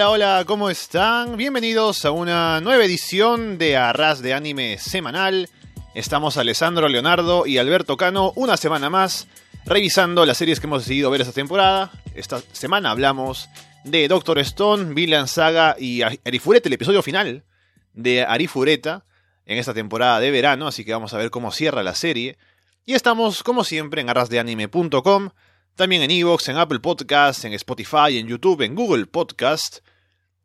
Hola, hola, ¿cómo están? Bienvenidos a una nueva edición de Arras de Anime Semanal. Estamos Alessandro Leonardo y Alberto Cano una semana más revisando las series que hemos decidido ver esta temporada. Esta semana hablamos de Doctor Stone, Villain Saga y Arifureta, el episodio final de Arifureta en esta temporada de verano, así que vamos a ver cómo cierra la serie. Y estamos, como siempre, en arrasdeanime.com, también en Evox, en Apple Podcasts, en Spotify, en YouTube, en Google Podcast.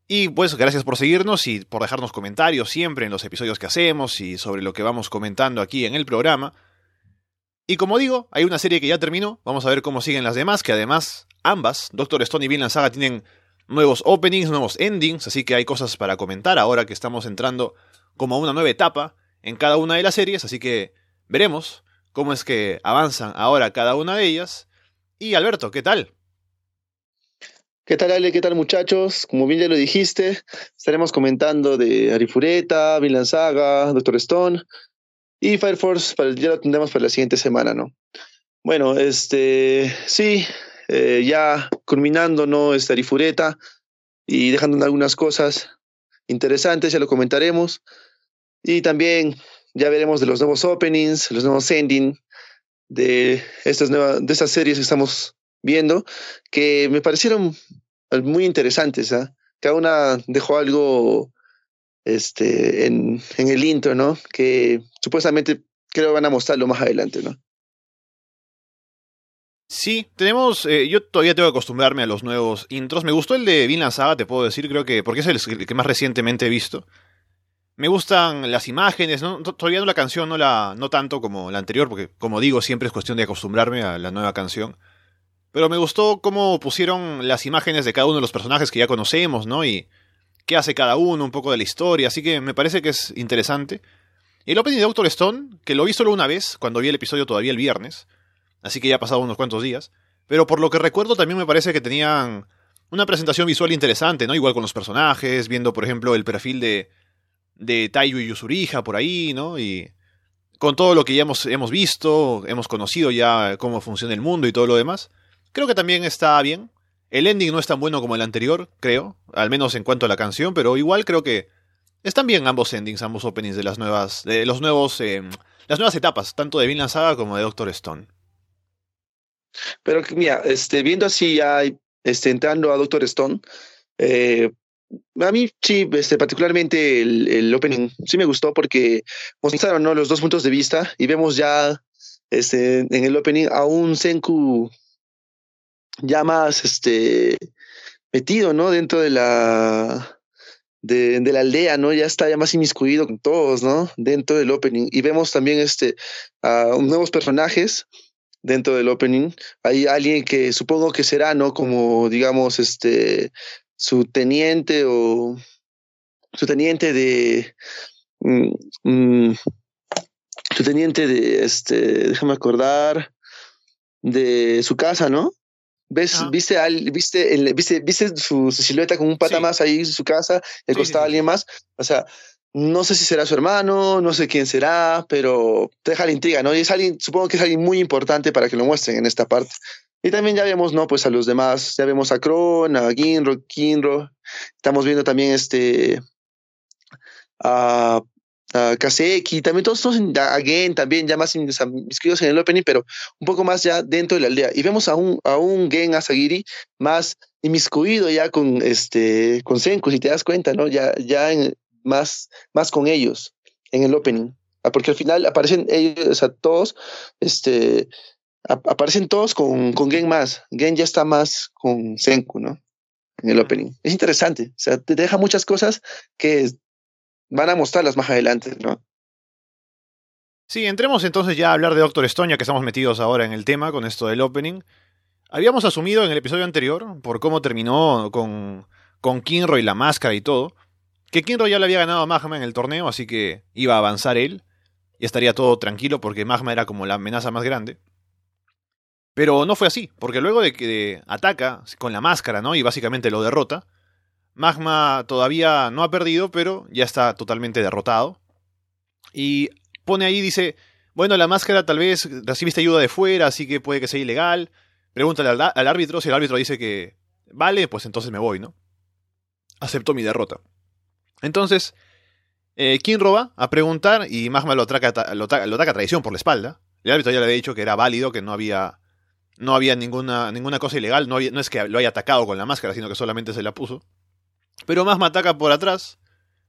Y pues gracias por seguirnos y por dejarnos comentarios siempre en los episodios que hacemos y sobre lo que vamos comentando aquí en el programa. Y como digo, hay una serie que ya terminó, vamos a ver cómo siguen las demás, que además ambas, Doctor Stone y Vinland Saga, tienen nuevos openings, nuevos endings, así que hay cosas para comentar ahora que estamos entrando como a una nueva etapa en cada una de las series, así que veremos cómo es que avanzan ahora cada una de ellas. Y Alberto, ¿qué tal? ¿Qué tal Ale? ¿Qué tal muchachos? Como bien ya lo dijiste, estaremos comentando de Arifureta, Vinland Saga, Doctor Stone y Fire Force, para, ya lo tendremos para la siguiente semana, ¿no? Bueno, este, sí, eh, ya culminando, ¿no? Esta Arifureta y dejando algunas cosas interesantes, ya lo comentaremos. Y también ya veremos de los nuevos openings, los nuevos ending de estas nuevas, de estas series que estamos viendo, que me parecieron muy interesantes. ¿ah? Cada una dejó algo este, en, en el intro, ¿no? Que supuestamente creo van a mostrarlo más adelante, ¿no? Sí, tenemos. Eh, yo todavía tengo que acostumbrarme a los nuevos intros. Me gustó el de Vinland Saga, te puedo decir, creo que. Porque es el, que más recientemente he visto. Me gustan las imágenes, ¿no? todavía no la canción, no la. no tanto como la anterior, porque como digo, siempre es cuestión de acostumbrarme a la nueva canción. Pero me gustó cómo pusieron las imágenes de cada uno de los personajes que ya conocemos, ¿no? Y qué hace cada uno, un poco de la historia, así que me parece que es interesante. Y el opening de Doctor Stone, que lo vi solo una vez, cuando vi el episodio todavía el viernes, así que ya ha pasado unos cuantos días, pero por lo que recuerdo también me parece que tenían una presentación visual interesante, ¿no? Igual con los personajes, viendo por ejemplo el perfil de, de Taiyu y Yusuriha por ahí, ¿no? Y con todo lo que ya hemos, hemos visto, hemos conocido ya cómo funciona el mundo y todo lo demás, creo que también está bien. El ending no es tan bueno como el anterior, creo, al menos en cuanto a la canción, pero igual creo que están bien ambos endings, ambos openings de las nuevas, de los nuevos, eh, las nuevas etapas, tanto de Vinland Saga como de Doctor Stone. Pero mira, este, viendo así este, entrando a Doctor Stone, eh, a mí sí, este, particularmente el, el, opening sí me gustó porque mostraron ¿no? los dos puntos de vista y vemos ya este, en el opening a un Senku ya más este metido, ¿no? Dentro de la de, la aldea, ¿no? Ya está ya más inmiscuido con todos, ¿no? Dentro del opening. Y vemos también este a nuevos personajes dentro del opening. Hay alguien que supongo que será, ¿no? Como digamos, este su teniente o su teniente de mm, mm, su teniente de este, déjame acordar, de su casa, ¿no? ¿Ves, ah. viste, al, viste, el, viste, viste su, silueta con un pata más ahí en su casa, le costaba alguien más. O sea, no sé si será su hermano, no sé quién será, pero te deja la intriga, ¿no? Y es alguien, supongo que es alguien muy importante para que lo muestren en esta parte. Y también ya vemos, ¿no? Pues a los demás, ya vemos a Kron, a Ginro, Kinro. Estamos viendo también este a uh, Kaseki, también todos estos, Gen, también ya más inscritos en el opening, pero un poco más ya dentro de la aldea. Y vemos a un, a un Gen Asagiri más inmiscuido ya con este con Senku, si te das cuenta, ¿no? Ya, ya más, más con ellos en el opening. Ah, porque al final aparecen ellos, o sea, todos, este, aparecen todos con, con Gen más. Gen ya está más con Senku, ¿no? En el opening. Es interesante. O sea, te deja muchas cosas que van a mostrarlas más adelante, ¿no? Sí, entremos entonces ya a hablar de Doctor Stone, ya que estamos metidos ahora en el tema con esto del opening. Habíamos asumido en el episodio anterior, por cómo terminó con, con Kinroy la máscara y todo, que Kinroy ya le había ganado a Magma en el torneo, así que iba a avanzar él, y estaría todo tranquilo porque Magma era como la amenaza más grande. Pero no fue así, porque luego de que ataca con la máscara, ¿no? Y básicamente lo derrota, Magma todavía no ha perdido, pero ya está totalmente derrotado. Y pone ahí, dice, bueno, la máscara tal vez recibiste ayuda de fuera, así que puede que sea ilegal. Pregúntale al, árbitro, si el árbitro dice que vale, pues entonces me voy, ¿no? acepto mi derrota. Entonces, eh, Kinro va a preguntar y Magma lo ataca, lo, ataca a traición por la espalda. El árbitro ya le había dicho que era válido, que no había, no había ninguna, ninguna cosa ilegal, no, no es que lo haya atacado con la máscara, sino que solamente se la puso. Pero Magma ataca por atrás,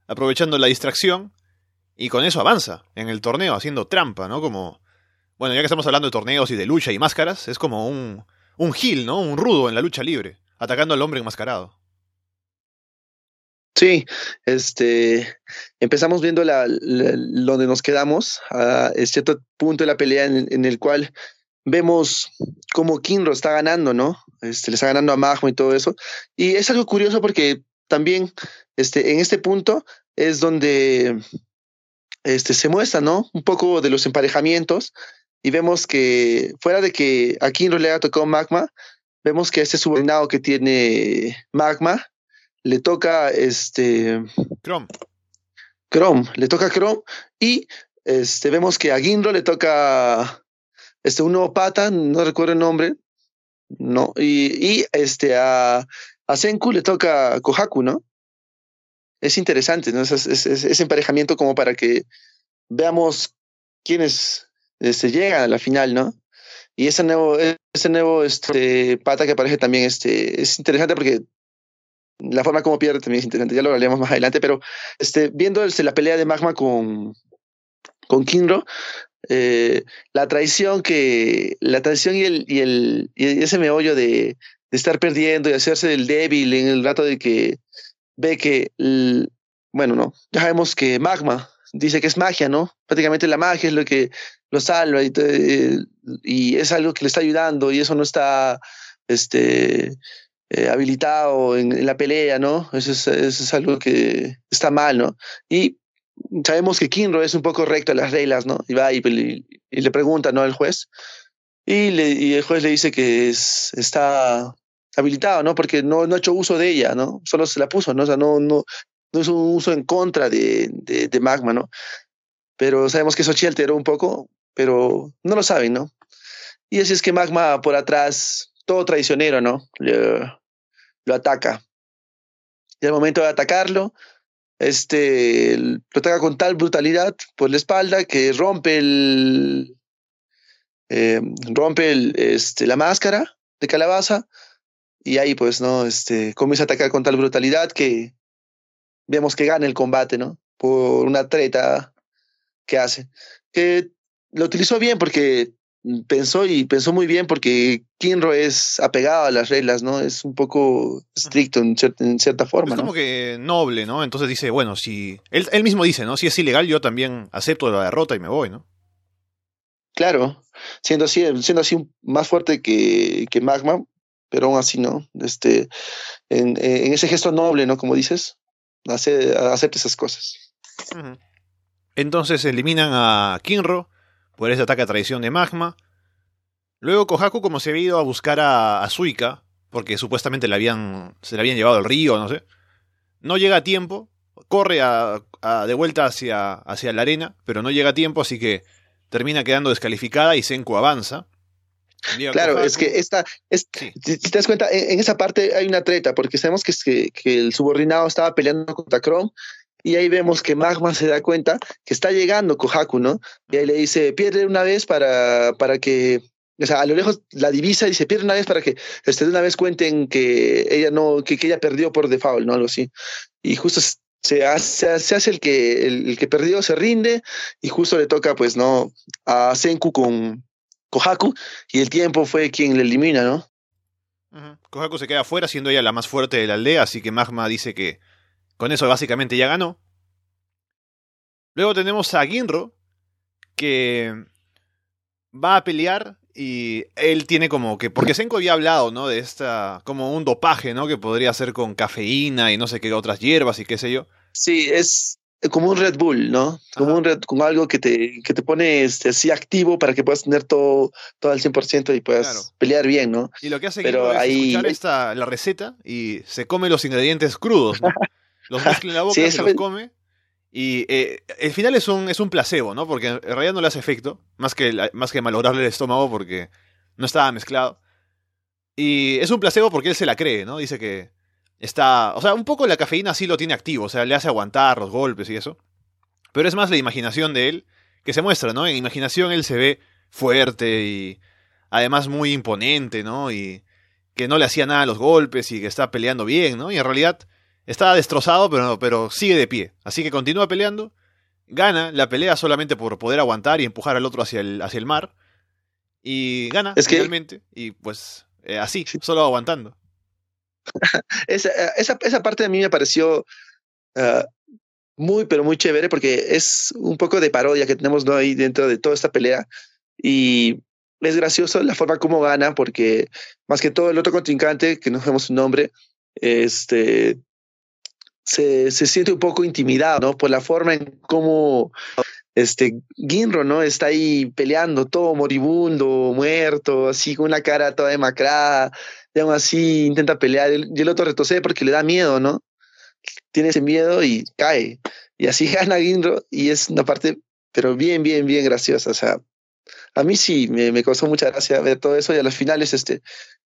aprovechando la distracción, y con eso avanza en el torneo, haciendo trampa, ¿no? Como, bueno, ya que estamos hablando de torneos y de lucha y máscaras, es como un, un ¿no? Un rudo en la lucha libre, atacando al hombre enmascarado. Sí, este, empezamos viendo la, donde nos quedamos, a cierto punto de la pelea en, el cual vemos cómo Kinro está ganando, ¿no? Este, le está ganando a Magma y todo eso. Y es algo curioso porque también este, en este punto es donde este, se muestra, ¿no? Un poco de los emparejamientos y vemos que fuera de que a Kinro le ha tocado Magma, vemos que este subordinado que tiene Magma le toca este. Chrome. Chrome, le toca Chrome y este, vemos que a Ginro le toca este, un nuevo pata, no recuerdo el nombre, no, y, y este, a, a Senku le toca Kohaku, ¿no? Es interesante, ¿no? Ese, emparejamiento como para que veamos quiénes este, llegan a la final, ¿no? Y ese nuevo, ese nuevo este, pata que aparece también este, es interesante porque la forma como pierde también es interesante, ya lo hablaremos más adelante, pero este, viendo la pelea de Magma con, con Kinro, eh, la traición que, la traición y el, y el, y ese meollo de, estar perdiendo y hacerse del débil en el rato de que ve que, bueno, no, ya sabemos que Magma dice que es magia, ¿no? Prácticamente la magia es lo que lo salva y, y es algo que le está ayudando y eso no está, este, eh, habilitado en, la pelea, ¿no? Eso es, algo que está mal, ¿no? Y sabemos que Kinro es un poco recto a las reglas, ¿no? Y va y, y, le pregunta, ¿no? Al juez. Y, le, y, el juez le dice que es, está habilitado, ¿no? Porque no, no ha hecho uso de ella, ¿no? Solo se la puso, ¿no? O sea, no, no, no es un uso en contra de, de, Magma, ¿no? Pero sabemos que Sochi alteró un poco, pero no lo saben, ¿no? Y así es que Magma por atrás todo traicionero, ¿no? lo ataca. Y al momento de atacarlo, este, lo ataca con tal brutalidad por la espalda que rompe el, eh, rompe el, este, la máscara de calabaza y ahí pues, ¿no? Este, comienza a atacar con tal brutalidad que vemos que gana el combate, ¿no? Por una treta que hace. Que lo utilizó bien porque pensó y pensó muy bien porque Kinro es apegado a las reglas, ¿no? Es un poco estricto en, cierta forma. Es como que noble, ¿no? Entonces dice, bueno, si. Él, él, mismo dice, ¿no? Si es ilegal, yo también acepto la derrota y me voy, ¿no? Claro, siendo así, siendo así más fuerte que, que Magma, pero aún así, ¿no? Este, en, en ese gesto noble, ¿no? Como dices, hace, acepta esas cosas. Entonces eliminan a Kinro por ese ataque a traición de Magma. Luego Kohaku, como se había ido a buscar a, Suika, porque supuestamente le habían, se le habían llevado al río, no sé, no llega a tiempo, corre a, de vuelta hacia, hacia la arena, pero no llega a tiempo, así que termina quedando descalificada y Senku avanza. Claro, es que esta, si, te das cuenta, en, esa parte hay una treta, porque sabemos que, que, que el subordinado estaba peleando contra Chrome y ahí vemos que Magma se da cuenta que está llegando Kohaku, ¿no? Y ahí le dice, pierde una vez para, para que, o sea, a lo lejos la divisa dice, pierde una vez para que este, de una vez cuenten que ella no, que, que ella perdió por default, ¿no? Algo así. Y justo se hace, se hace el que el, que perdió se rinde y justo le toca pues no a Senku con Kohaku y el tiempo fue quien le elimina, ¿no? Kohaku se queda afuera siendo ella la más fuerte de la aldea, así que Magma dice que con eso básicamente ya ganó. Luego tenemos a Ginro, que va a pelear y él tiene como que, porque Senko había hablado, ¿no? De esta, como un dopaje, ¿no? Que podría ser con cafeína y no sé qué otras hierbas y qué sé yo. Sí, es como un Red Bull, ¿no? Como un Red, como algo que te, que te pone este, así activo para que puedas tener todo, todo al 100% y puedas pelear bien, ¿no? Y lo que hace Pero es ahí... escuchar esta, la receta y se come los ingredientes crudos, ¿no? los mezcla en la boca, se los come. Y eh, el final es un, es un placebo, ¿no? Porque en realidad no le hace efecto, más que, más que malograrle el estómago porque no estaba mezclado. Y es un placebo porque él se la cree, ¿no? Dice que está, o sea, un poco la cafeína sí lo tiene activo, o sea, le hace aguantar los golpes y eso. Pero es más la imaginación de él que se muestra, ¿no? En imaginación él se ve fuerte y además muy imponente, ¿no? Y que no le hacía nada a los golpes y que está peleando bien, ¿no? Y en realidad está destrozado, pero, pero sigue de pie. Así que continúa peleando, gana la pelea solamente por poder aguantar y empujar al otro hacia el, hacia el mar. Y gana Es que- finalmente. Y pues eh, así, solo aguantando. esa, esa, esa parte a mí me pareció ah, muy, pero muy chévere porque es un poco de parodia que tenemos ¿no? ahí dentro de toda esta pelea. Y es gracioso la forma como gana porque más que todo el otro contrincante, que no sabemos su nombre, este, se, se siente un poco intimidado ¿no? por la forma en cómo este Ginro, ¿no? Está ahí peleando, todo moribundo, muerto, así con una cara toda demacrada, y así intenta pelear, y el- otro retrocede porque le da miedo, ¿no? Tiene ese miedo y cae. Y así gana Ginro, y es una parte, pero bien, bien, bien graciosa. O sea, a mí sí me, me mucha gracia ver todo eso, y a los finales, este,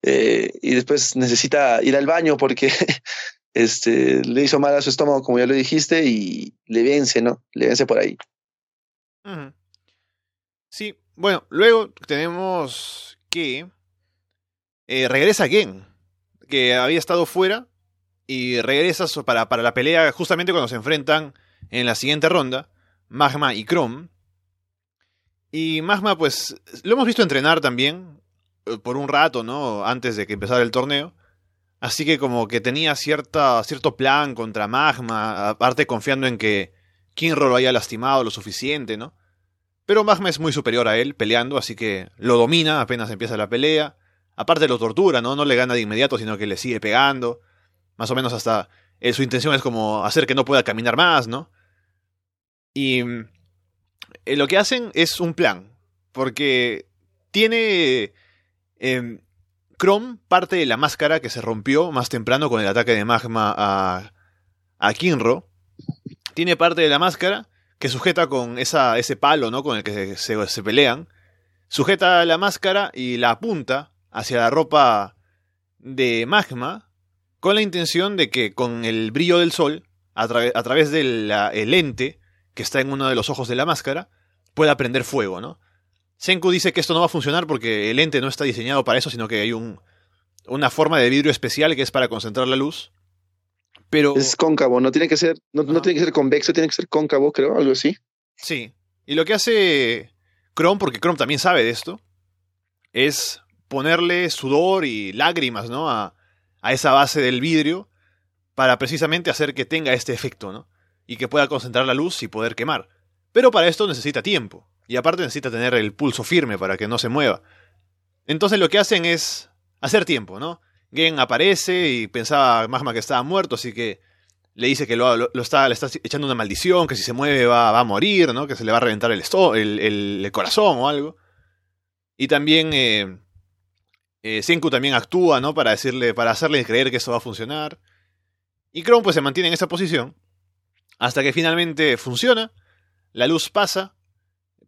eh, y después necesita ir al baño porque este, le hizo mal a su estómago, como ya lo dijiste, y le vence, ¿no? Le vence por ahí. Sí, bueno, luego tenemos que eh, regresa Gen, que había estado fuera y regresa para, para la pelea justamente cuando se enfrentan en la siguiente ronda, Magma y Chrome. Y Magma, pues, lo hemos visto entrenar también eh, por un rato, ¿no? Antes de que empezara el torneo. Así que como que tenía cierta, cierto plan contra Magma, aparte confiando en que Kinro lo haya lastimado lo suficiente, ¿no? Pero Magma es muy superior a él peleando, así que lo domina apenas empieza la pelea. Aparte lo tortura, ¿no? No le gana de inmediato, sino que le sigue pegando. Más o menos hasta... eh, su intención es como hacer que no pueda caminar más, ¿no? Y eh, lo que hacen es un plan, porque tiene... em, Chrome parte de la máscara que se rompió más temprano con el ataque de Magma a, a Kinro. Tiene parte de la máscara que sujeta con esa, ese palo, ¿no? Con el que se, se- pelean. Sujeta la máscara y la apunta hacia la ropa de Magma con la intención de que con el brillo del sol, a, tra- a través del el lente que está en uno de los ojos de la máscara, pueda prender fuego, ¿no? Senku dice que esto no va a funcionar porque el lente no está diseñado para eso, sino que hay un, una forma de vidrio especial que es para concentrar la luz. Pero... Es cóncavo, no tiene que ser, no, tiene que ser convexo, tiene que ser cóncavo, creo, algo así. Sí. Y lo que hace Chrome, porque Chrome también sabe de esto, es ponerle sudor y lágrimas, ¿no? A, a esa base del vidrio para precisamente hacer que tenga este efecto, ¿no? Y que pueda concentrar la luz y poder quemar. Pero para esto necesita tiempo. Y aparte necesita tener el pulso firme para que no se mueva. Entonces lo que hacen es hacer tiempo, ¿no? Gen aparece y pensaba Magma que estaba muerto, así que le dice que lo, está, le está echando una maldición, que si se mueve va, va a morir, ¿no? Que se le va a reventar el, el, el- corazón o algo. Y también eh, eh, Senku también actúa, ¿no? Para decirle, para hacerle creer que eso va a funcionar. Y Chrome pues se mantiene en esa posición hasta que finalmente funciona. La luz pasa,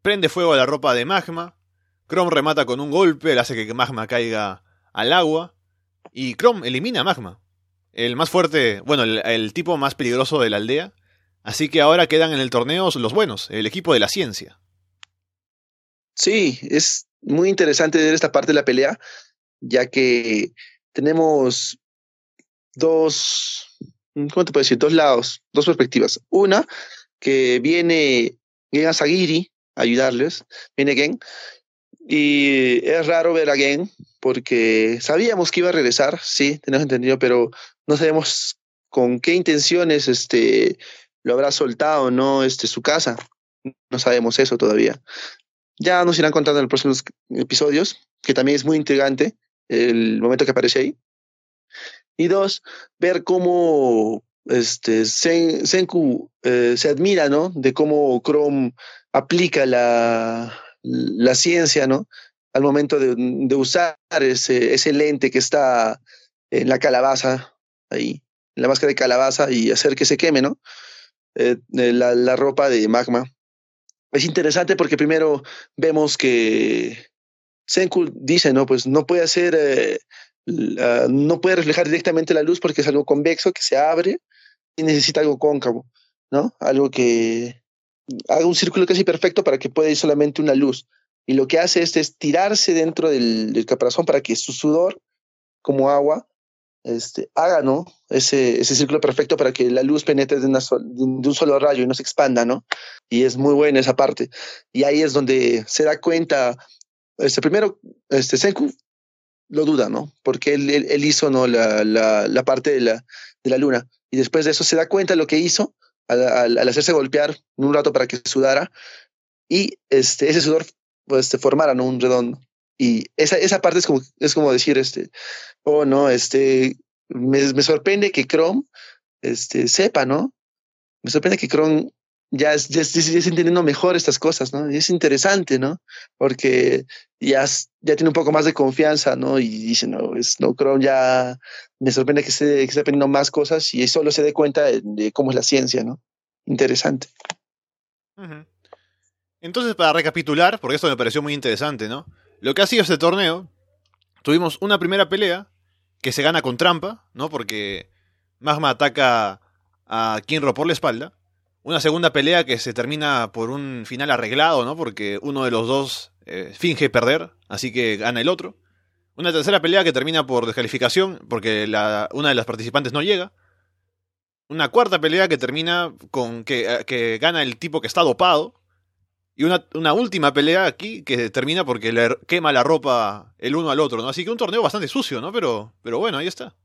prende fuego a la ropa de Magma. Chrome remata con un golpe, le hace que Magma caiga al agua. Y Chrome elimina a Magma. El más fuerte, bueno, el, tipo más peligroso de la aldea. Así que ahora quedan en el torneo los buenos, el equipo de la ciencia. Sí, es muy interesante ver esta parte de la pelea, ya que tenemos dos, ¿cómo te puedo decir? Dos lados, dos perspectivas. Una, que viene Gen Asagiri a ayudarles, viene Gen, y es raro ver a Gen, porque sabíamos que iba a regresar, sí, tenemos entendido, pero no sabemos con qué intenciones este, lo habrá soltado, ¿no? Este, su casa. No sabemos eso todavía. Ya nos irán contando en los próximos episodios, que también es muy intrigante el momento que aparece ahí. Y dos, ver cómo este, Sen- Senku eh, se admira, ¿no? De cómo Chrome aplica la, la ciencia, ¿no? Al momento de, usar ese, ese lente que está en la calabaza, ahí, en la máscara de calabaza, y hacer que se queme, ¿no? Eh, de la, la ropa de magma. Es interesante porque primero vemos que Senku dice, no, pues no puede hacer eh, no puede reflejar directamente la luz porque es algo convexo que se abre y necesita algo cóncavo, ¿no? Algo que haga un círculo casi perfecto para que pueda ir solamente una luz. Y lo que hace es, es tirarse dentro del, del, caparazón para que su sudor, como agua, este, haga, ¿no? Ese, ese círculo perfecto para que la luz penetre de, una de, un solo rayo y no se expanda, ¿no? Y es muy buena esa parte. Y ahí es donde se da cuenta, este, primero, este, Senku lo duda, ¿no? Porque él, él, hizo, ¿no? La, la, la, parte de la, de la luna. Y después de eso se da cuenta lo que hizo al, al, al hacerse golpear un rato para que sudara. Y este, ese sudor pues, se formara, ¿no? Un redondo. Y esa, esa parte es como, es como decir, este, oh, no, este, me, me sorprende que Chrome este, sepa, ¿no? Me sorprende que Chrome ya, ya, ya, está entendiendo mejor estas cosas, ¿no? Y es interesante, ¿no? Porque ya, ya tiene un poco más de confianza, ¿no? Y dice, no, es, no, Chrome ya me sorprende que esté, que esté aprendiendo más cosas y solo se dé cuenta de, de cómo es la ciencia, ¿no? Interesante. Uh -huh. Entonces, para recapitular, porque esto me pareció muy interesante, ¿no? Lo que ha sido este torneo, tuvimos una primera pelea que se gana con trampa, ¿no? Porque Magma ataca a Kinro por la espalda. Una segunda pelea que se termina por un final arreglado, ¿no? Porque uno de los dos eh, finge perder, así que gana el otro. Una tercera pelea que termina por descalificación, porque una de las participantes no llega. Una cuarta pelea que termina con que, que gana el tipo que está dopado. Y una, una, última pelea aquí que termina porque le quema la ropa el uno al otro, ¿no? Así que un torneo bastante sucio, ¿no? Pero, pero bueno, ahí está.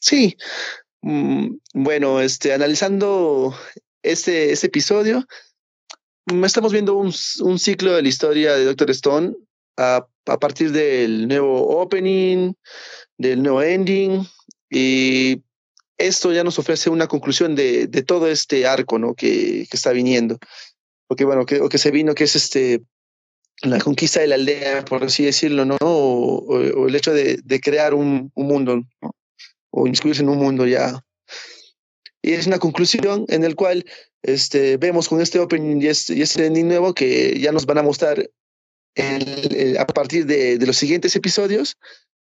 Sí. Mm, bueno, este, analizando este, este episodio, mm, estamos viendo un, un, ciclo de la historia de Doctor Stone a, a partir del nuevo opening, del nuevo ending, y esto ya nos ofrece una conclusión de, de todo este arco, ¿no? Que, que está viniendo o que bueno, que, que se vino, que es este la conquista de la aldea, por así decirlo, ¿no? O, el hecho de, crear un, un mundo, o inscribirse en un mundo ya. Y es una conclusión en el cual este, vemos con este opening y este, y este ending nuevo que ya nos van a mostrar a partir de, de, los siguientes episodios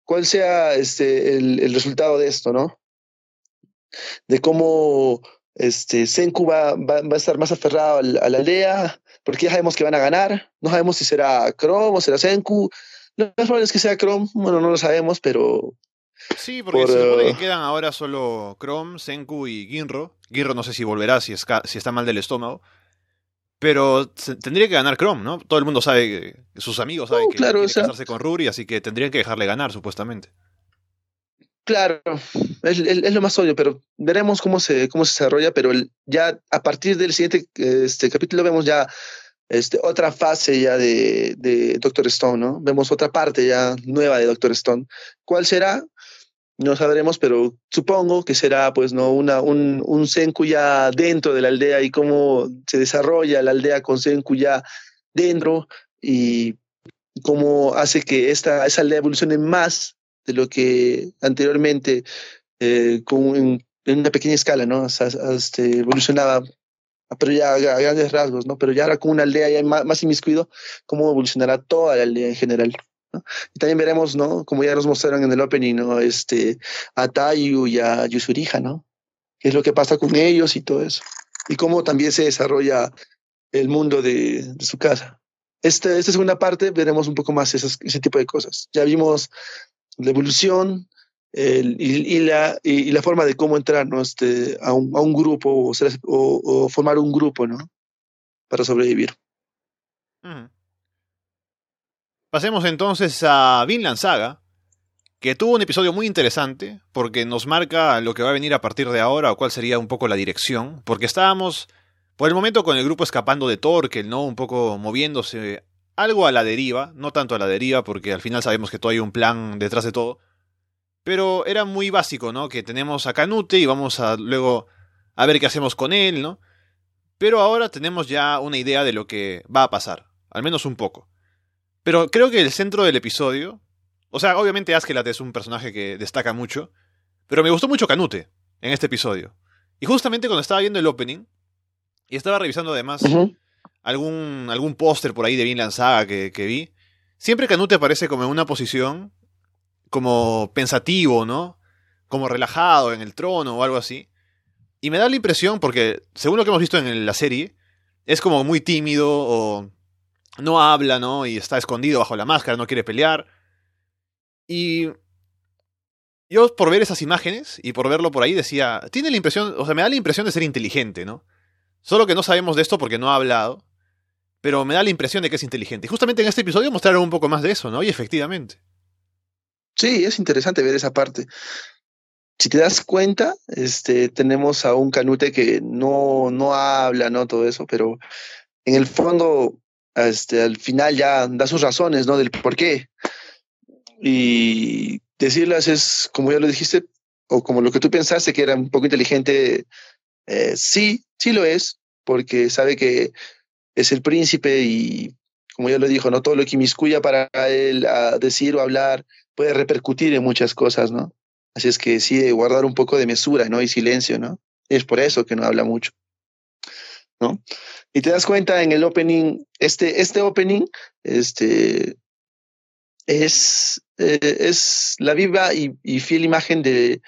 cuál sea este, el, el resultado de esto, ¿no? De cómo este, Senku va, va, va, a estar más aferrado a la, a la, aldea, porque ya sabemos que van a ganar. No sabemos si será Chrome o será Senku. Lo más probable es que sea Chrome, bueno, no lo sabemos, pero. Sí, porque por, se supone que quedan ahora solo Chrome, Senku y Ginro. Ginro no sé si volverá, si, es, si está mal del estómago. Pero tendría que ganar Chrome, ¿no? Todo el mundo sabe, sus amigos saben uh, que claro, quiere o sea, casarse con Ruri, así que tendrían que dejarle ganar, supuestamente. Claro, es, lo más obvio, pero veremos cómo se, cómo se desarrolla, pero ya a partir del siguiente este, capítulo vemos ya este, otra fase ya de, de, Doctor Stone, ¿no? Vemos otra parte ya nueva de Doctor Stone. ¿Cuál será? No sabremos, pero supongo que será pues no una, un, un Senku ya dentro de la aldea y cómo se desarrolla la aldea con Senku ya dentro y cómo hace que esta, esa aldea evolucione más de lo que anteriormente eh, con, en, una pequeña escala, ¿no? O sea, este, evolucionaba, pero ya a, grandes rasgos, ¿no? Pero ya ahora con una aldea ya más, más inmiscuido, cómo evolucionará toda la aldea en general. también veremos, ¿no? Como ya nos mostraron en el opening, ¿no? Este, a Tayu y a Yusuriha, ¿no? ¿Qué es lo que pasa con ellos y todo eso? Y cómo también se desarrolla el mundo de, su casa. Esta, esta segunda parte veremos un poco más ese tipo de cosas. Ya vimos la evolución y, la, forma de cómo entrar este, a, un, grupo o, o, formar un grupo ¿no? para sobrevivir. Pasemos entonces a Vinland Saga, que tuvo un episodio muy interesante porque nos marca lo que va a venir a partir de ahora o cuál sería un poco la dirección, porque estábamos por el momento con el grupo escapando de Torkel, ¿no? Un poco moviéndose algo a la deriva, no tanto a la deriva, porque al final sabemos que todo hay un plan detrás de todo. Pero era muy básico, ¿no? Que tenemos a Canute y vamos a luego a ver qué hacemos con él, ¿no? Pero ahora tenemos ya una idea de lo que va a pasar, al menos un poco. Pero creo que el centro del episodio, o sea, obviamente Askelat es un personaje que destaca mucho, pero me gustó mucho Canute en este episodio. Y justamente cuando estaba viendo el opening, y estaba revisando además algún, algún póster por ahí de Vinland Saga que, que vi, siempre Canute aparece como en una posición como pensativo, ¿no? Como relajado en el trono o algo así. Y me da la impresión, porque según lo que hemos visto en la serie, es como muy tímido o no habla, ¿no? Y está escondido bajo la máscara, no quiere pelear. Y yo por ver esas imágenes y por verlo por ahí decía, tiene la impresión, o sea, me da la impresión de ser inteligente, ¿no? Solo que no sabemos de esto porque no ha hablado, pero me da la impresión de que es inteligente. Y justamente en este episodio mostraron un poco más de eso, ¿no? Y efectivamente. Sí, es interesante ver esa parte. Si te das cuenta, este, tenemos a un Canute que no, no habla, ¿no? Todo eso, pero en el fondo, este, al final ya da sus razones, ¿no? Del por qué. Y decirlas es, como ya lo dijiste, o como lo que tú pensaste que era un poco inteligente, eh, sí, sí lo es, porque sabe que es el príncipe y, como ya lo dijo, no todo lo que inmiscuya para él a decir o hablar puede repercutir en muchas cosas, ¿no? Así es que sí, guardar un poco de mesura, ¿no? Y silencio, ¿no? Es por eso que no habla mucho, ¿no? Y te das cuenta en el opening, este, este opening, este, es, eh, es la viva y, fiel imagen de,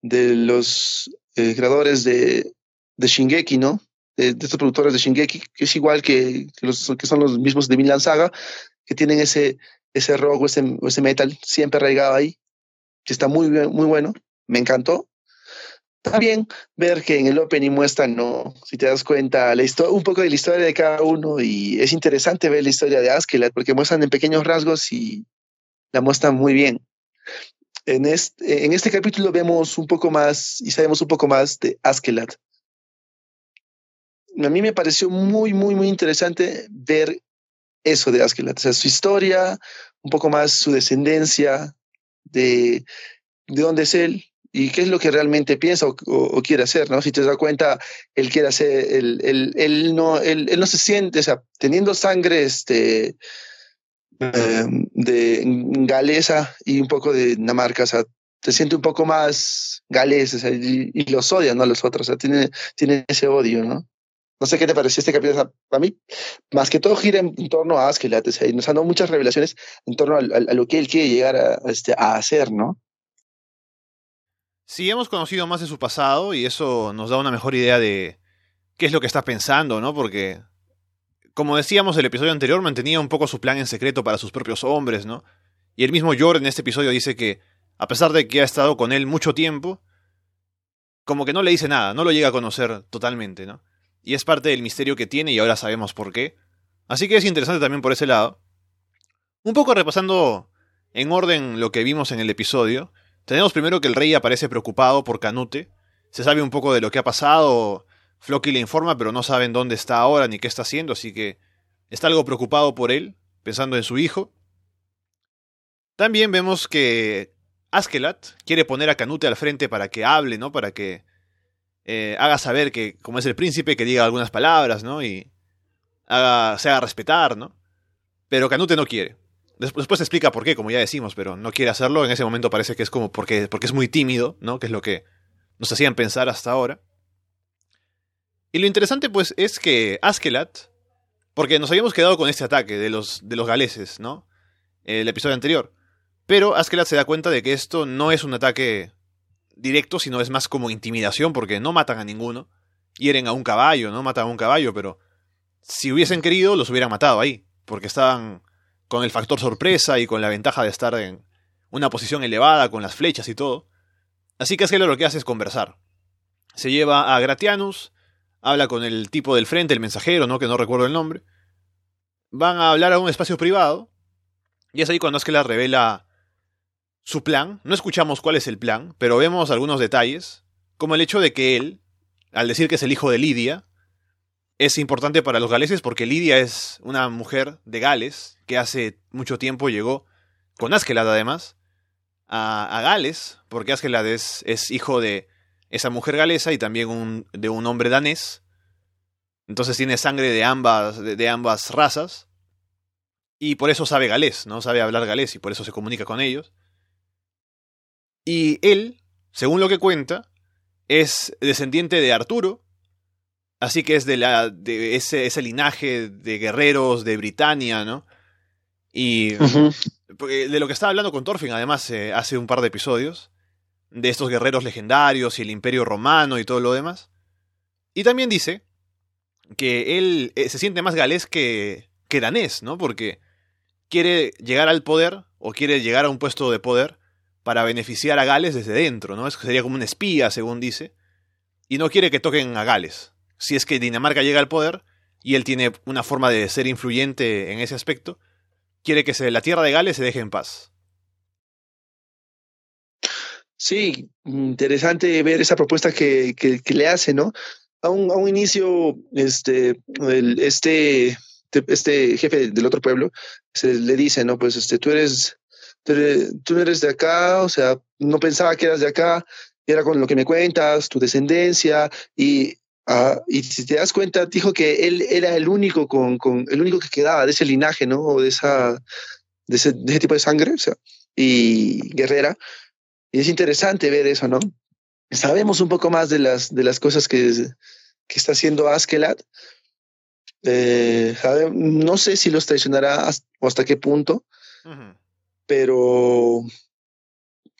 de los eh, creadores de, de Shingeki, ¿no? De, estos productores de Shingeki, que es igual que, los, que son los mismos de Vinland Saga, que tienen ese, ese rock o ese, ese metal siempre arraigado ahí, que está muy, muy bueno, me encantó. También ver que en el opening muestran, ¿no? Si te das cuenta, la un poco de la historia de cada uno y es interesante ver la historia de Askeladd porque muestran en pequeños rasgos y la muestra muy bien. En este, en este capítulo vemos un poco más y sabemos un poco más de Askeladd. A mí me pareció muy, muy, muy interesante ver eso de Askeladd, o sea, su historia, un poco más su descendencia, de, de dónde es él y qué es lo que realmente piensa o, quiere hacer, ¿no? Si te das cuenta, él quiere hacer, él, él, él no, él, él, no se siente, o sea, teniendo sangre, este, Em, de galesa y un poco de Dinamarca, o sea, te siente un poco más galés, y, los odian, ¿no? Los otros, o sea, tiene, tiene ese odio, ¿no? No sé qué te pareció este capítulo. A mí, más que todo, gira en, torno a Askeladd. O nos han dado muchas revelaciones en torno a, lo que él quiere llegar a, este, a hacer, ¿no? Sí, hemos conocido más de su pasado y eso nos da una mejor idea de qué es lo que está pensando, ¿no? Porque como decíamos el episodio anterior, mantenía un poco su plan en secreto para sus propios hombres, ¿no? Y el mismo Yor en este episodio dice que, a pesar de que ha estado con él mucho tiempo, como que no le dice nada, no lo llega a conocer totalmente, ¿no? Y es parte del misterio que tiene y ahora sabemos por qué. Así que es interesante también por ese lado. Un poco repasando en orden lo que vimos en el episodio, tenemos primero que el rey aparece preocupado por Canute, se sabe un poco de lo que ha pasado, Floki le informa, pero no saben dónde está ahora ni qué está haciendo, así que está algo preocupado por él, pensando en su hijo. También vemos que Askeladd quiere poner a Canute al frente para que hable, ¿no? Para que eh, haga saber que, como es el príncipe, que diga algunas palabras, ¿no? Y haga, se haga respetar, ¿no? Pero Canute no quiere. Después, explica por qué, como ya decimos, pero no quiere hacerlo. En ese momento parece que es como porque, porque es muy tímido, ¿no? Que es lo que nos hacían pensar hasta ahora. Y lo interesante, pues, es que Askeladd, porque nos habíamos quedado con este ataque de los, de los galeses, ¿no? El episodio anterior. Pero Askeladd se da cuenta de que esto no es un ataque directo, sino es más como intimidación, porque no matan a ninguno. Hieren a un caballo, ¿no? Matan a un caballo, pero si hubiesen querido, los hubieran matado ahí, porque estaban con el factor sorpresa y con la ventaja de estar en una posición elevada, con las flechas y todo. Así que Askeladd lo que hace es conversar. Se lleva a Gratianus, habla con el tipo del frente, el mensajero, ¿no? Que no recuerdo el nombre. Van a hablar a un espacio privado. Y es ahí cuando es que la revela su plan. No escuchamos cuál es el plan, pero vemos algunos detalles. Como el hecho de que él, al decir que es el hijo de Lidia, es importante para los galeses porque Lidia es una mujer de Gales que hace mucho tiempo llegó, con Askelad además, a, Gales, porque Askelad es, hijo de esa mujer galesa y también de un hombre danés. Entonces tiene sangre de ambas, de, ambas razas. Y por eso sabe galés, ¿no? Sabe hablar galés y por eso se comunica con ellos. Y él, según lo que cuenta, es descendiente de Arturo. Así que es de, la, de ese, ese linaje de guerreros de Britania, ¿no? Y de lo que estaba hablando con Thorfinn, además, eh, hace un par de episodios, de estos guerreros legendarios y el imperio romano y todo lo demás. Y también dice que él eh, se siente más galés que, que danés, ¿no? Porque quiere llegar al poder o quiere llegar a un puesto de poder para beneficiar a Gales desde dentro, ¿no? Es, sería como un espía, según dice, y no quiere que toquen a Gales. Si es que Dinamarca llega al poder y él tiene una forma de ser influyente en ese aspecto, quiere que se, la tierra de Gales se deje en paz. Sí, interesante ver esa propuesta que, le hace, ¿no? A un, inicio, este, este, este jefe del otro pueblo se le dice, ¿no? Pues este, tú eres tú, eres de acá, o sea, no pensaba que eras de acá, era con lo que me cuentas, tu descendencia, y, uh, y si te das cuenta, dijo que él era el único, con, con, el único que quedaba de ese linaje, ¿no? O de, esa, de, ese, de ese tipo de sangre, o sea, y guerrera. Y es interesante ver eso, ¿no? Sabemos un poco más de las, de las cosas que, que está haciendo Askelat. Eh, no sé si los traicionará o hasta qué punto, pero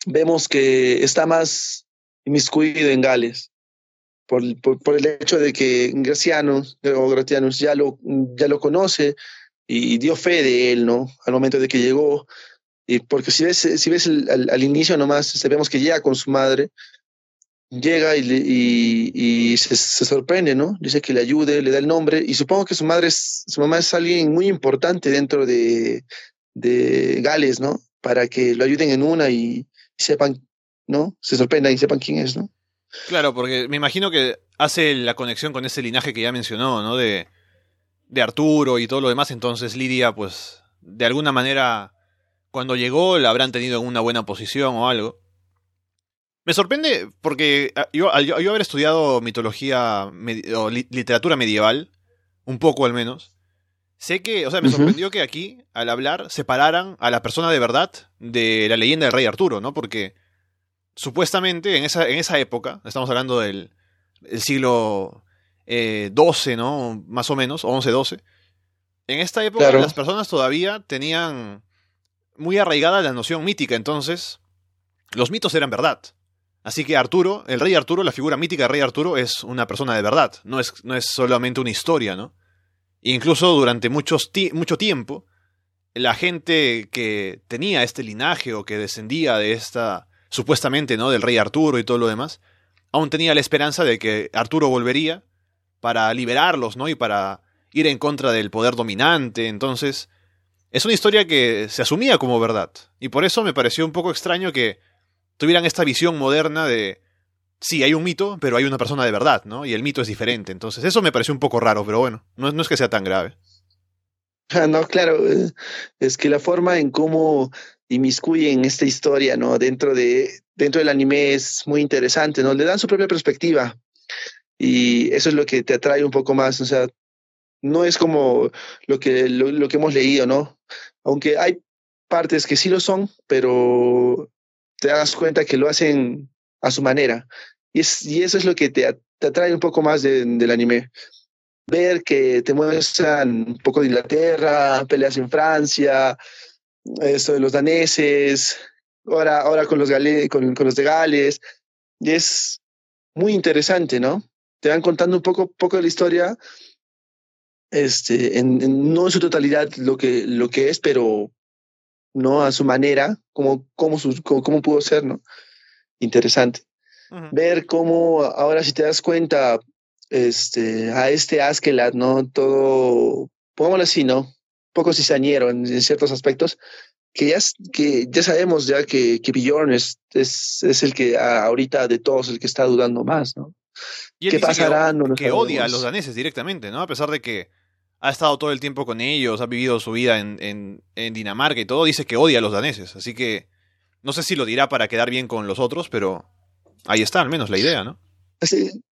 vemos que está más inmiscuido en Gales por, por, el hecho de que Gracianos o Gratianos ya lo, ya lo conoce y dio fe de él, ¿no? Al momento de que llegó. Y porque si ves, si ves al, inicio nomás, este, vemos que llega con su madre, llega y, y, se, sorprende, ¿no? Dice que le ayude, le da el nombre, y supongo que su madre, su mamá es alguien muy importante dentro de, de Gales, ¿no? Para que lo ayuden en una y, sepan, ¿no? Se sorprendan y sepan quién es, ¿no? Claro, porque me imagino que hace la conexión con ese linaje que ya mencionó, ¿no? De, de Arturo y todo lo demás, entonces Lidia, pues, de alguna manera, cuando llegó, la habrán tenido en una buena posición o algo. Me sorprende porque ah, yo, yo, haber estudiado mitología o literatura medieval, un poco al menos, Sé que, o sea, me sorprendió que aquí, al hablar, separaran a la persona de verdad de la leyenda del rey Arturo, ¿no? Porque supuestamente en esa, en esa época, estamos hablando del siglo XII, eh, ¿no? Más o menos, 11, 12. En esta época las personas todavía tenían muy arraigada la noción mítica, entonces los mitos eran verdad. Así que Arturo, el rey Arturo, la figura mítica del rey Arturo es una persona de verdad, no es, no es solamente una historia, ¿no? Incluso durante muchos mucho tiempo, la gente que tenía este linaje o que descendía de esta, supuestamente, ¿no? Del rey Arturo y todo lo demás, aún tenía la esperanza de que Arturo volvería para liberarlos, ¿no? Y para ir en contra del poder dominante. Entonces, es una historia que se asumía como verdad. Y por eso me pareció un poco extraño que tuvieran esta visión moderna de sí, hay un mito, pero hay una persona de verdad, ¿no? Y el mito es diferente. Entonces, eso me pareció un poco raro, pero bueno, no, es que sea tan grave. No, claro, eh, es que la forma en cómo inmiscuyen esta historia, ¿no? Dentro, de, dentro del anime es muy interesante, ¿no? Le dan su propia perspectiva y eso es lo que te atrae un poco más, o sea, no es como lo que, lo que hemos leído, ¿no? Aunque hay partes que sí lo son, pero te das cuenta que lo hacen a su manera. Y, y eso es lo que te, atrae un poco más del anime. Ver que te muestran un poco de Inglaterra, peleas en Francia, eso de los daneses, ahora, ahora con, los con, los de Gales. Y es muy interesante, ¿no? Te van contando un poco, poco de la historia, este, no en su totalidad lo que, lo que es, pero no a su manera, como, como, como pudo ser, ¿no? interesante. Ver cómo ahora si te das cuenta, este, a este Askelat, ¿no? Todo, pongámoslo así, ¿no? Poco cizañero en, en ciertos aspectos, que ya, que ya sabemos ya que, que Bjorn es, es, es, el que ahorita de todos el que está dudando más, ¿no? ¿Qué pasará? Que, no que odia a los daneses directamente, ¿no? A pesar de que ha estado todo el tiempo con ellos, ha vivido su vida en, en, en Dinamarca y todo, dice que odia a los daneses. Así que no sé si lo dirá para quedar bien con los otros, pero ahí está, al menos la idea, ¿no?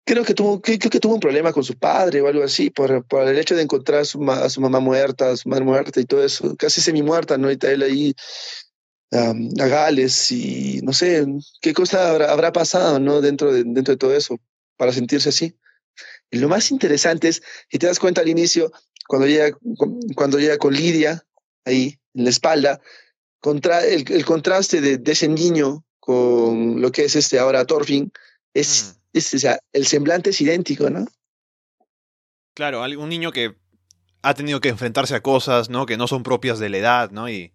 Creo que tuvo, que tuvo un problema con su padre o algo así, por, por el hecho de encontrar a su, mamá muerta, a su madre muerta y todo eso, casi semi muerta, ¿no? Y él ahí a Gales y no sé qué cosa habrá, pasado, ¿no? Dentro de, dentro de todo eso, para sentirse así. Y lo más interesante es, si te das cuenta al inicio, cuando llega, cuando llega con Lidia ahí en la espalda, contra, el, contraste de, ese niño con lo que es este ahora Thorfinn es, el semblante es idéntico, ¿no? Claro, un niño que ha tenido que enfrentarse a cosas, ¿no? Que no son propias de la edad, ¿no? Y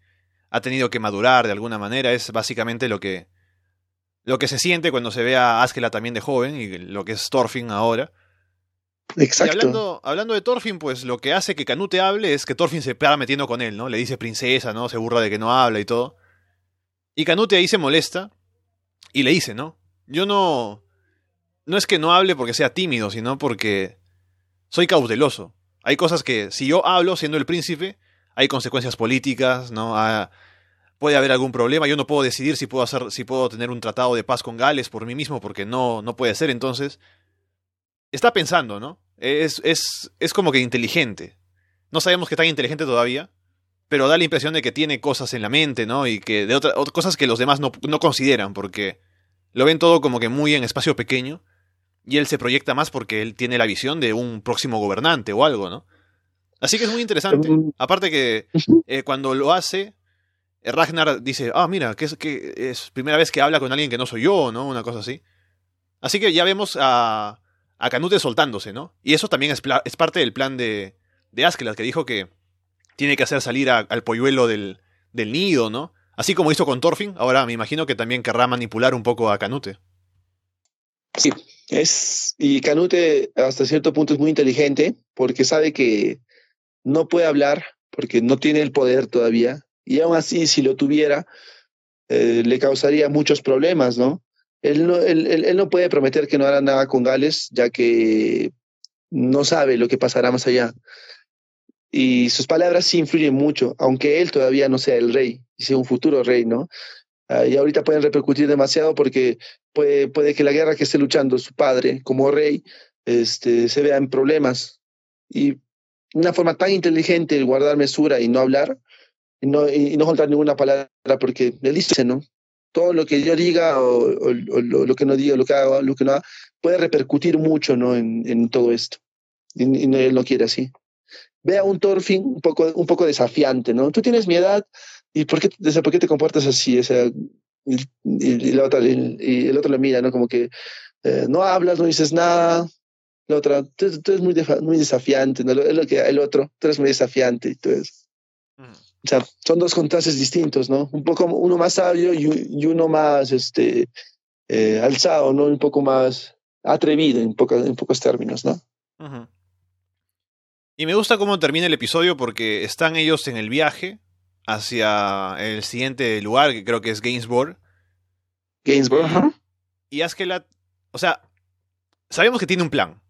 ha tenido que madurar de alguna manera. Es básicamente lo que, lo que se siente cuando se ve a Askela también de joven y lo que es Thorfinn ahora. Exacto. Y hablando, hablando de Thorfinn, pues lo que hace que Canute hable es que Thorfinn se para metiendo con él, ¿no? Le dice princesa, ¿no? Se burla de que no habla y todo. Y Canute ahí se molesta y le dice, ¿no? Yo no... No es que no hable porque sea tímido, sino porque soy cauteloso. Hay cosas que, si yo hablo siendo el príncipe, hay consecuencias políticas, ¿no? Ah, puede haber algún problema. Yo no puedo decidir si puedo hacer, si puedo tener un tratado de paz con Gales por mí mismo, porque no, no puede ser. Entonces, está pensando, ¿no? Es, es, es como que inteligente. No sabemos qué tan inteligente todavía, pero da la impresión de que tiene cosas en la mente, ¿no? Y que de otras cosas que los demás no, no consideran, porque lo ven todo como que muy en espacio pequeño y él se proyecta más porque él tiene la visión de un próximo gobernante o algo, ¿no? Así que es muy interesante. Aparte que eh, cuando lo hace, Ragnar dice, ah, mira, que es, que es primera vez que habla con alguien que no soy yo, ¿no? Una cosa así. Así que ya vemos a, a Canute soltándose, ¿no? Y eso también es, es parte del plan de, de Askeladd, que dijo que tiene que hacer salir al polluelo del, del nido, ¿no? Así como hizo con Thorfinn, ahora me imagino que también querrá manipular un poco a Canute. Sí, es, y Canute hasta cierto punto es muy inteligente porque sabe que no puede hablar porque no tiene el poder todavía y aún así si lo tuviera eh, le causaría muchos problemas, ¿no? Él no, él, él, no puede prometer que no hará nada con Gales ya que no sabe lo que pasará más allá. Y sus palabras sí influyen mucho, aunque él todavía no sea el rey, y sea un futuro rey, ¿no? Ah, y ahorita pueden repercutir demasiado porque puede, puede que la guerra que esté luchando su padre como rey este, se vea en problemas. Y una forma tan inteligente de guardar mesura y no hablar y no, y no ninguna palabra porque él dice, ¿no? Todo lo que yo diga o, lo, que no diga, lo que haga, lo que no haga, puede repercutir mucho ¿no? en, todo esto. Y, él no quiere así. Ve a un Thorfinn un poco, un poco desafiante, ¿no? Tú tienes mi edad, ¿y por qué, desde por qué te comportas así? O sea, y, y, la otra, y, el otro le mira, ¿no? Como que eh, no hablas, no dices nada. La otra, tú, eres muy, muy desafiante, ¿no? Es lo que el otro, tú eres muy desafiante. Entonces, O sea, son dos contrastes distintos, ¿no? Un poco uno más sabio y, y uno más este, eh, alzado, ¿no? Un poco más atrevido en, poco, en pocos términos, ¿no? Y me gusta cómo termina el episodio porque están ellos en el viaje hacia el siguiente lugar, que creo que es Gainsborough. Gainsborough, Y Askeladd, o sea, sabemos que tiene un plan.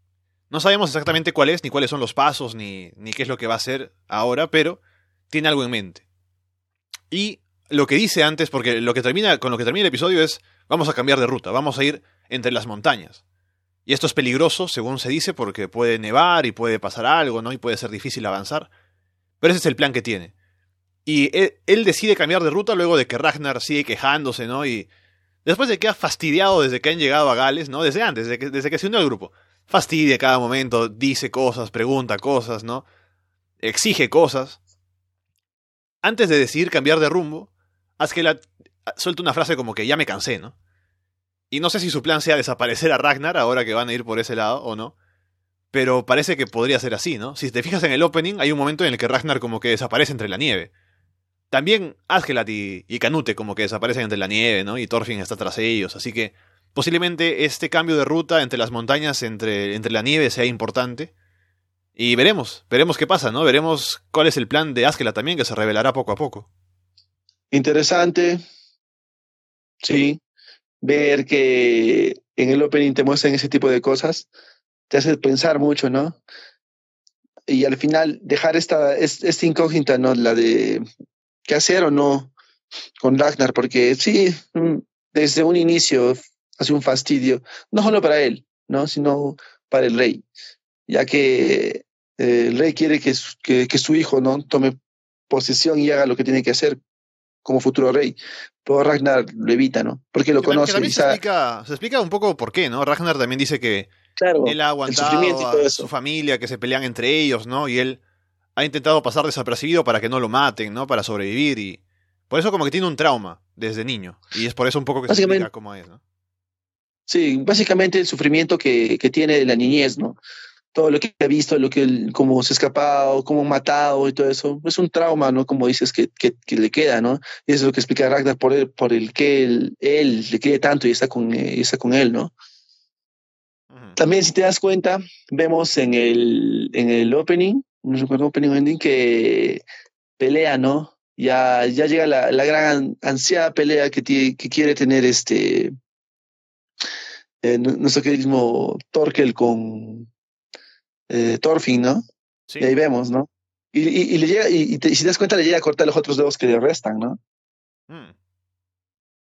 No sabemos exactamente cuál es, ni cuáles son los pasos, ni, ni qué es lo que va a hacer ahora, pero tiene algo en mente. Y lo que dice antes, porque lo que termina, con lo que termina el episodio es, vamos a cambiar de ruta, vamos a ir entre las montañas. Y esto es peligroso, según se dice, porque puede nevar y puede pasar algo, ¿no? Y puede ser difícil avanzar. Pero ese es el plan que tiene. Y él, decide cambiar de ruta luego de que Ragnar sigue quejándose, ¿no? Y después de que ha fastidiado desde que han llegado a Gales, ¿no? Desde antes, desde que, que se unió al grupo. Fastidia cada momento, dice cosas, pregunta cosas, ¿no? Exige cosas. Antes de decidir cambiar de rumbo, Askeladd suelta una frase como que ya me cansé, ¿no? Y no sé si su plan sea desaparecer a Ragnar ahora que van a ir por ese lado o no. Pero parece que podría ser así, ¿no? Si te fijas en el opening, hay un momento en el que Ragnar como que desaparece entre la nieve. También Asgelat y, Canute como que desaparecen entre la nieve, ¿no? Y Thorfinn está tras ellos, así que posiblemente este cambio de ruta entre las montañas, entre, entre la nieve, sea importante. Y veremos, veremos qué pasa, ¿no? Veremos cuál es el plan de Asgelat también, que se revelará poco a poco. Interesante, sí. Ver que en el opening te muestran ese tipo de cosas te hace pensar mucho, ¿no? Y al final dejar esta, esta incógnita, ¿no? La de qué hacer o no con Ragnar, porque sí, mm, desde un inicio hace un fastidio, no solo para él, ¿no? sino para el rey, ya que eh, el rey quiere que, que, que, su hijo ¿no? tome posesión y haga lo que tiene que hacer como futuro rey. Pero Ragnar lo evita, ¿no? Porque lo conoce. se, explica, se explica un poco por qué, ¿no? Ragnar también dice que claro, él ha aguantado a su familia, que se pelean entre ellos, ¿no? Y él ha intentado pasar desapercibido para que no lo maten, ¿no? Para sobrevivir y Por eso como que tiene un trauma desde niño. Y es por eso un poco que se explica cómo es, ¿no? Sí, básicamente el sufrimiento que, que tiene de la niñez, ¿no? Todo lo que ha visto, lo que cómo se ha escapado, cómo ha matado y todo eso, es un trauma, ¿no? Como dices, que, que, le queda, ¿no? Y eso es lo que explica Ragnar por el, por el que él, él le quiere tanto y está con, eh, está con él, ¿no? También, si te das cuenta, vemos en el, en el opening, no recuerdo opening o ending, que pelea, ¿no? Ya, ya llega la, la gran ansiada pelea que, tiene, que quiere tener este eh, nuestro queridísimo Torkel con, eh, Thorfinn, ¿no? Sí. Y ahí vemos, ¿no? Y, y, le llega, y, si te das cuenta, le llega a cortar los otros dedos que le restan, ¿no? Mm.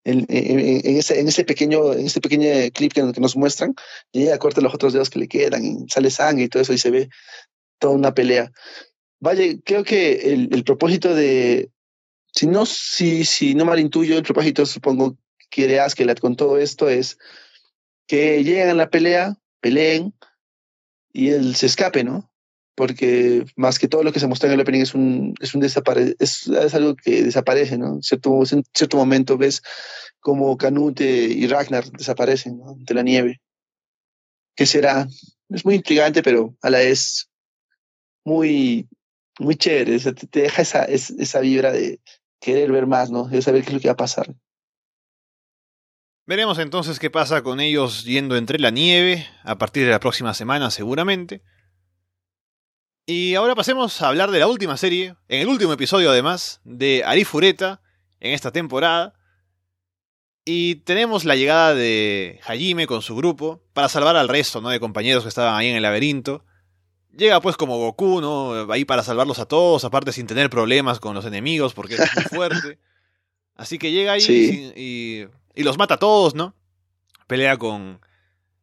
En, en, ese, en ese pequeño, en este pequeño clip que, nos muestran, le llega a cortar los otros dedos que le quedan, y sale sangre y todo eso, y se ve toda una pelea. Vaya, creo que el, el propósito de, si no, si, si no mal intuyo, el propósito, supongo, que de Askelat con todo esto es que lleguen a la pelea, peleen, y él se escape, ¿no? Porque más que todo lo que se muestra en el opening es un, es un desapare es, algo que desaparece, ¿no? En cierto, en cierto momento ves como Canute y Ragnar desaparecen de la nieve. ¿Qué será? Es muy intrigante, pero a la vez muy, muy chévere. te, deja esa, esa vibra de querer ver más, ¿no? De saber qué es lo que va a pasar. Veremos entonces qué pasa con ellos yendo entre la nieve a partir de la próxima semana seguramente. Y ahora pasemos a hablar de la última serie, en el último episodio además, de Arifureta en esta temporada. Y tenemos la llegada de Hajime con su grupo para salvar al resto ¿no? de compañeros que estaban ahí en el laberinto. Llega pues como Goku, ¿no? Ahí para salvarlos a todos, aparte sin tener problemas con los enemigos porque es muy fuerte. Así que llega ahí y y los mata a todos, ¿no? Pelea con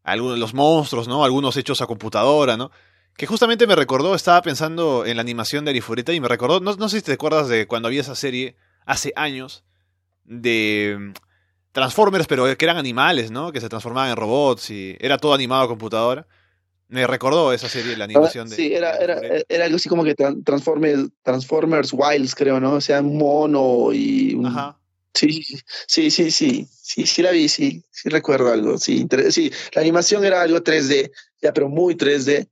algunos de los monstruos, ¿no? Algunos hechos a computadora, ¿no? Que justamente me recordó, estaba pensando en la animación de Arifureta y me recordó, no, no sé si te acuerdas de cuando había esa serie hace años de mm, Transformers, pero que eran animales, ¿no? Que se transformaban en robots y era todo animado a computadora. Me recordó esa serie, la animación de. Sí, era, era, era algo así como que Transformers, Transformers Wilds, creo, ¿no? O sea, un mono y un, Ajá. Sí, sí, sí, sí, sí, sí la vi, sí, sí recuerdo algo, sí, sí, la animación era algo 3D, ya, pero muy 3D,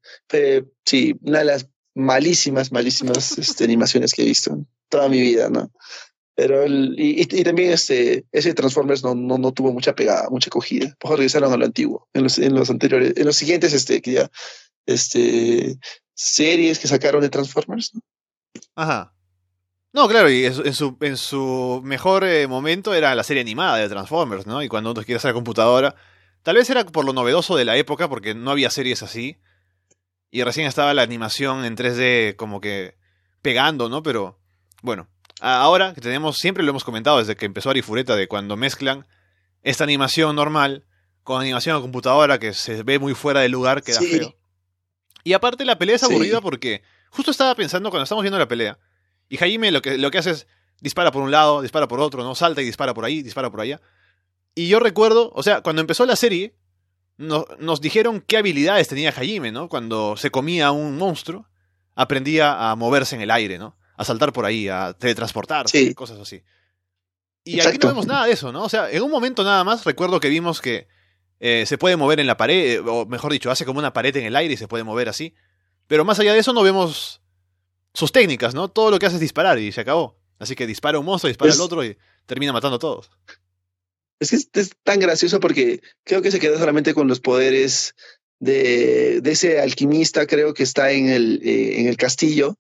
sí, una de las malísimas, malísimas este, animaciones que he visto en toda mi vida, ¿no? Pero el, y, y, también este, ese Transformers no, no, no, tuvo mucha pegada, mucha acogida. Por regresaron a lo antiguo, en los, en los anteriores, en los siguientes, este, que ya, este, series que sacaron de Transformers, ¿no? Ajá. No, claro, y en su, en su mejor eh, momento era la serie animada de Transformers, ¿no? Y cuando uno quiere hacer computadora, tal vez era por lo novedoso de la época, porque no había series así. Y recién estaba la animación en 3D como que pegando, ¿no? Pero bueno, ahora que tenemos, siempre lo hemos comentado desde que empezó Arifureta, de cuando mezclan esta animación normal con animación a computadora que se ve muy fuera de lugar, queda feo. Y aparte la pelea es aburrida porque justo estaba pensando cuando estamos viendo la pelea y Jaime lo que, lo que hace es dispara por un lado, dispara por otro, ¿no? Salta y dispara por ahí, dispara por allá. Y yo recuerdo, o sea, cuando empezó la serie, nos dijeron qué habilidades tenía Jaime, ¿no? Cuando se comía un monstruo, aprendía a moverse en el aire, ¿no? A saltar por ahí, a teletransportarse, cosas así. Y aquí no vemos nada de eso, ¿no? O sea, en un momento nada más recuerdo que vimos que eh, se puede mover en la pared, o mejor dicho, hace como una pared en el aire y se puede mover así. Pero más allá de eso no vemos sus técnicas, ¿no? Todo lo que hace es disparar y se acabó. Así que dispara un monstruo, dispara al otro y termina matando a todos. Es que es, tan gracioso porque creo que se queda solamente con los poderes de, de ese alquimista, creo que está en el, eh, en el castillo.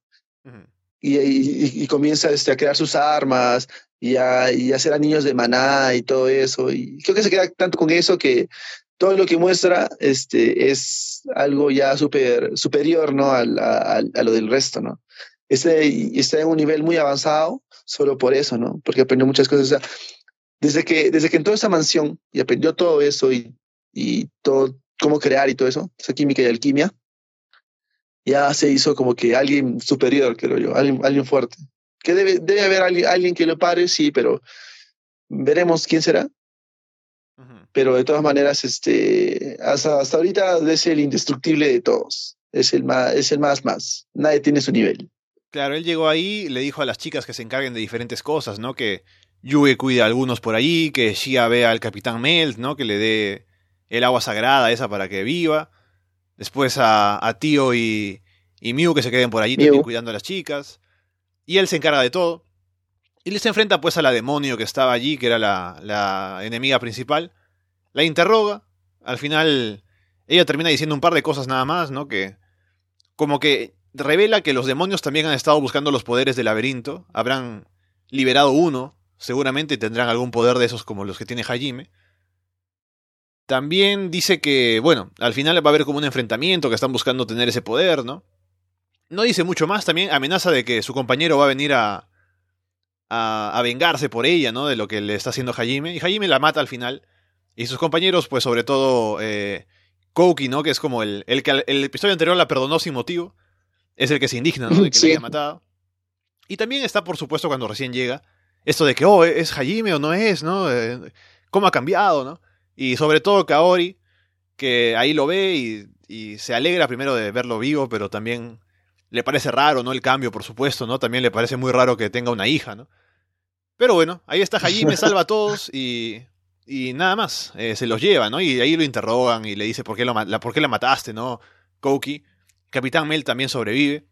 y, y, comienza este, a crear sus armas y a, y a hacer anillos de maná y todo eso. Y creo que se queda tanto con eso que todo lo que muestra este, es algo ya super, superior ¿no? a, a, lo del resto, ¿no? Este, está en un nivel muy avanzado solo por eso, ¿no? Porque aprendió muchas cosas. desde, que, desde que entró a esa mansión y aprendió todo eso y, y todo, cómo crear y todo eso, esa química y alquimia, ya se hizo como que alguien superior, creo yo, alguien, alguien fuerte. Que debe, debe haber alguien, alguien que lo pare, sí, pero veremos quién será pero de todas maneras, este, hasta, hasta ahorita es el indestructible de todos. Es el más, es el más más. Nadie tiene su nivel. Claro, él llegó ahí, le dijo a las chicas que se encarguen de diferentes cosas, ¿no? Que Yue cuida a algunos por ahí, que Shia vea al Capitán Melt, ¿no? Que le dé el agua sagrada esa para que viva. Después a, a Tío y, y Mew que se queden por allí también cuidando a las chicas. Y él se encarga de todo. Y le se enfrenta pues a la demonio que estaba allí, que era la, la enemiga principal. La interroga. Al final ella termina diciendo un par de cosas nada más, ¿no? Que como que revela que los demonios también han estado buscando los poderes del laberinto. Habrán liberado uno, seguramente tendrán algún poder de esos como los que tiene Hajime. También dice que, bueno, al final va a haber como un enfrentamiento, que están buscando tener ese poder, ¿no? No dice mucho más, también amenaza de que su compañero va a venir a, a, vengarse por ella, ¿no? De lo que le está haciendo Hajime. Y Hajime la mata al final. Y sus compañeros, pues sobre todo eh, Kouki, ¿no? Que es como el, el que el episodio anterior la perdonó sin motivo. Es el que se indigna, ¿no? De que le haya matado. Y también está, por supuesto, cuando recién llega, esto de que, oh, ¿es Hajime o no es, no? Eh, ¿Cómo ha cambiado, no? Y sobre todo Kaori, que ahí lo ve y, y, se alegra primero de verlo vivo, pero también le parece raro, ¿no? El cambio, por supuesto, ¿no? También le parece muy raro que tenga una hija, ¿no? Pero bueno, ahí está Hajime, salva a todos y y nada más, eh, se los lleva, ¿no? Y ahí lo interrogan y le dice por qué, lo, la, por qué la mataste, ¿no? Kouki. Capitán Mel también sobrevive.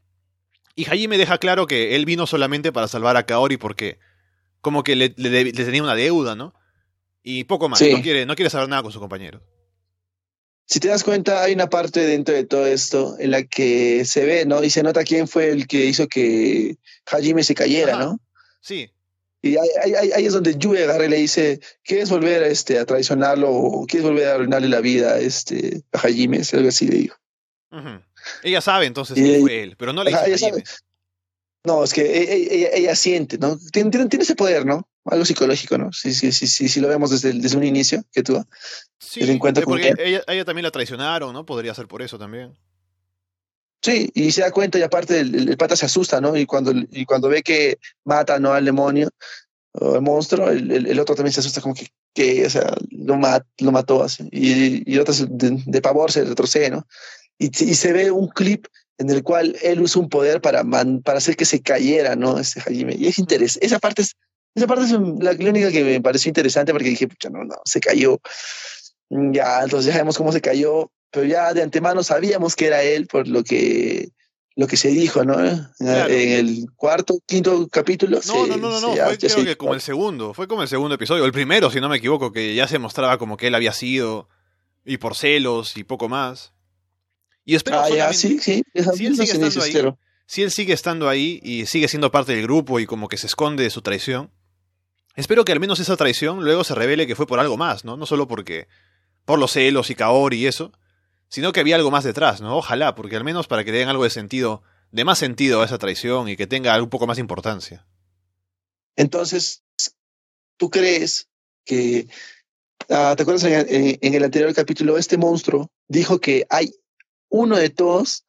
Y Hajime deja claro que él vino solamente para salvar a Kaori porque como que le, tenía una deuda, ¿no? Y poco más, no, quiere, no quiere saber nada con su compañero. Si te das cuenta, hay una parte dentro de todo esto en la que se ve, ¿no? Y se nota quién fue el que hizo que Hajime se cayera, ¿no? Sí, y ahí, es donde Yue agarra y le dice, ¿quieres volver a, este, a traicionarlo o quieres volver a arruinarle la vida a, este, a Hajime? Algo así le dijo. Ella sabe entonces que fue él, pero no le dice Hajime. No, es que e, e, ella, siente, ¿no? Tiene, tiene, ese poder, ¿no? Algo psicológico, ¿no? Sí, sí, sí, sí, sí lo vemos desde, desde un inicio que tú. Sí, porque ella, ella, también la traicionaron, ¿no? Podría ser por eso también. Sí, y se da cuenta y aparte el, pata se asusta, ¿no? Y cuando, y cuando ve que mata ¿no? al demonio o al monstruo, el, otro también se asusta como que, que o sea, lo, lo mató así. Y, y el otro de, pavor se retrocede, ¿no? Y, y, se ve un clip en el cual él usa un poder para, para hacer que se cayera, ¿no? Este Hajime. Y es interesante. Esa parte es, esa parte es la, única que me pareció interesante porque dije, pucha, no, no, se cayó. Ya, entonces ya sabemos cómo se cayó pero ya de antemano sabíamos que era él por lo que lo que se dijo, ¿no? En el cuarto, quinto capítulo. No, no, no, no, fue creo que como el segundo, fue como el segundo episodio, el primero, si no me equivoco, que ya se mostraba como que él había sido, y por celos y poco más. Y espero ah, ya, sí, sí, si él sigue estando ahí, si él sigue estando ahí y sigue siendo parte del grupo y como que se esconde de su traición, espero que al menos esa traición luego se revele que fue por algo más, ¿no? No solo porque por los celos y Kaori y eso, sino que había algo más detrás, ¿no? Ojalá, porque al menos para que le den algo de sentido, de más sentido a esa traición y que tenga un poco más de importancia. Entonces, ¿tú crees que, ah, ¿te acuerdas en, el anterior capítulo, este monstruo dijo que hay uno de todos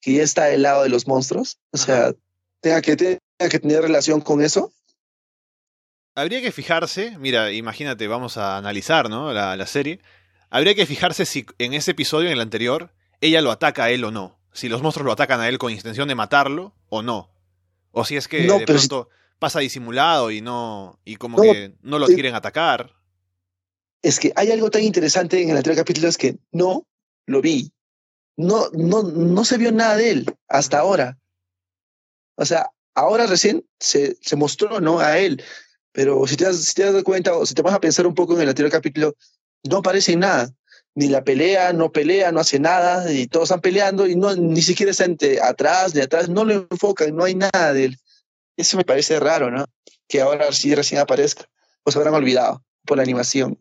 que ya está del lado de los monstruos? O sea, tenga que, tenga que tener relación con eso. Habría que fijarse, mira, imagínate, vamos a analizar, ¿no? La, la serie. Habría que fijarse si en ese episodio, en el anterior, ella lo ataca a él o no. Si los monstruos lo atacan a él con intención de matarlo o no. O si es que de pronto pasa disimulado y no. y como que no lo quieren atacar. Es que hay algo tan interesante en el anterior capítulo, es que no lo vi. No, no, no se vio nada de él hasta ahora. O sea, ahora recién se, se mostró, ¿no? A él. Pero si te, das, si te das cuenta o si te vas a pensar un poco en el anterior capítulo, no aparece en nada. Ni la pelea, no pelea, no hace nada, y todos están peleando y no, ni siquiera está atrás, de atrás, no lo enfocan, no hay nada de él. Eso me parece raro, ¿no? Que ahora sí recién aparezca. O se habrán olvidado por la animación.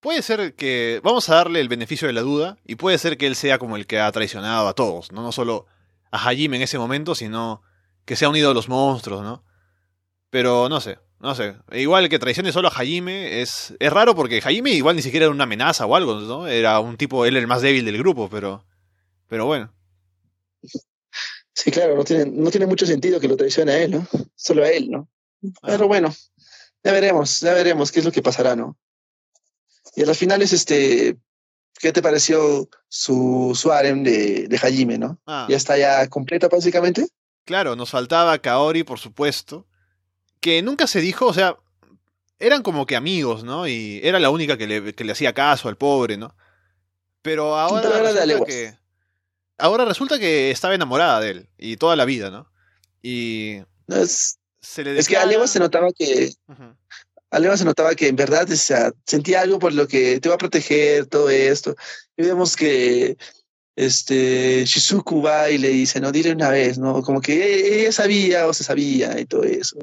Puede ser que. Vamos a darle el beneficio de la duda. Y puede ser que él sea como el que ha traicionado a todos, ¿no? No solo a Hajime en ese momento, sino que se ha unido a los monstruos, ¿no? Pero no sé. No sé, igual que traicione solo a Jaime es, es raro porque Jaime igual ni siquiera era una amenaza o algo, ¿no? Era un tipo, él el más débil del grupo, pero, pero bueno. Sí, claro, no tiene, no tiene mucho sentido que lo traicione a él, ¿no? Solo a él, ¿no? Pero bueno, ya veremos, ya veremos qué es lo que pasará, ¿no? Y a las finales, este, ¿qué te pareció su, su harem de, de Hajime, no? Ah. ¿Ya está ya completa básicamente? Claro, nos faltaba Kaori, por supuesto. Que nunca se dijo, o sea, eran como que amigos, ¿no? Y era la única que le, que le hacía caso al pobre, ¿no? Pero ahora Pero resulta que. Ahora resulta que estaba enamorada de él. Y toda la vida, ¿no? Y No, es, se le es que declara- Alewa se notaba que Ujú. Alewa se notaba que en verdad o sea, sentía algo por lo que te va a proteger todo esto. Y vemos que este Shizuku va y le dice, no, dile una vez, ¿no? Como que ella sabía o se sabía y todo eso.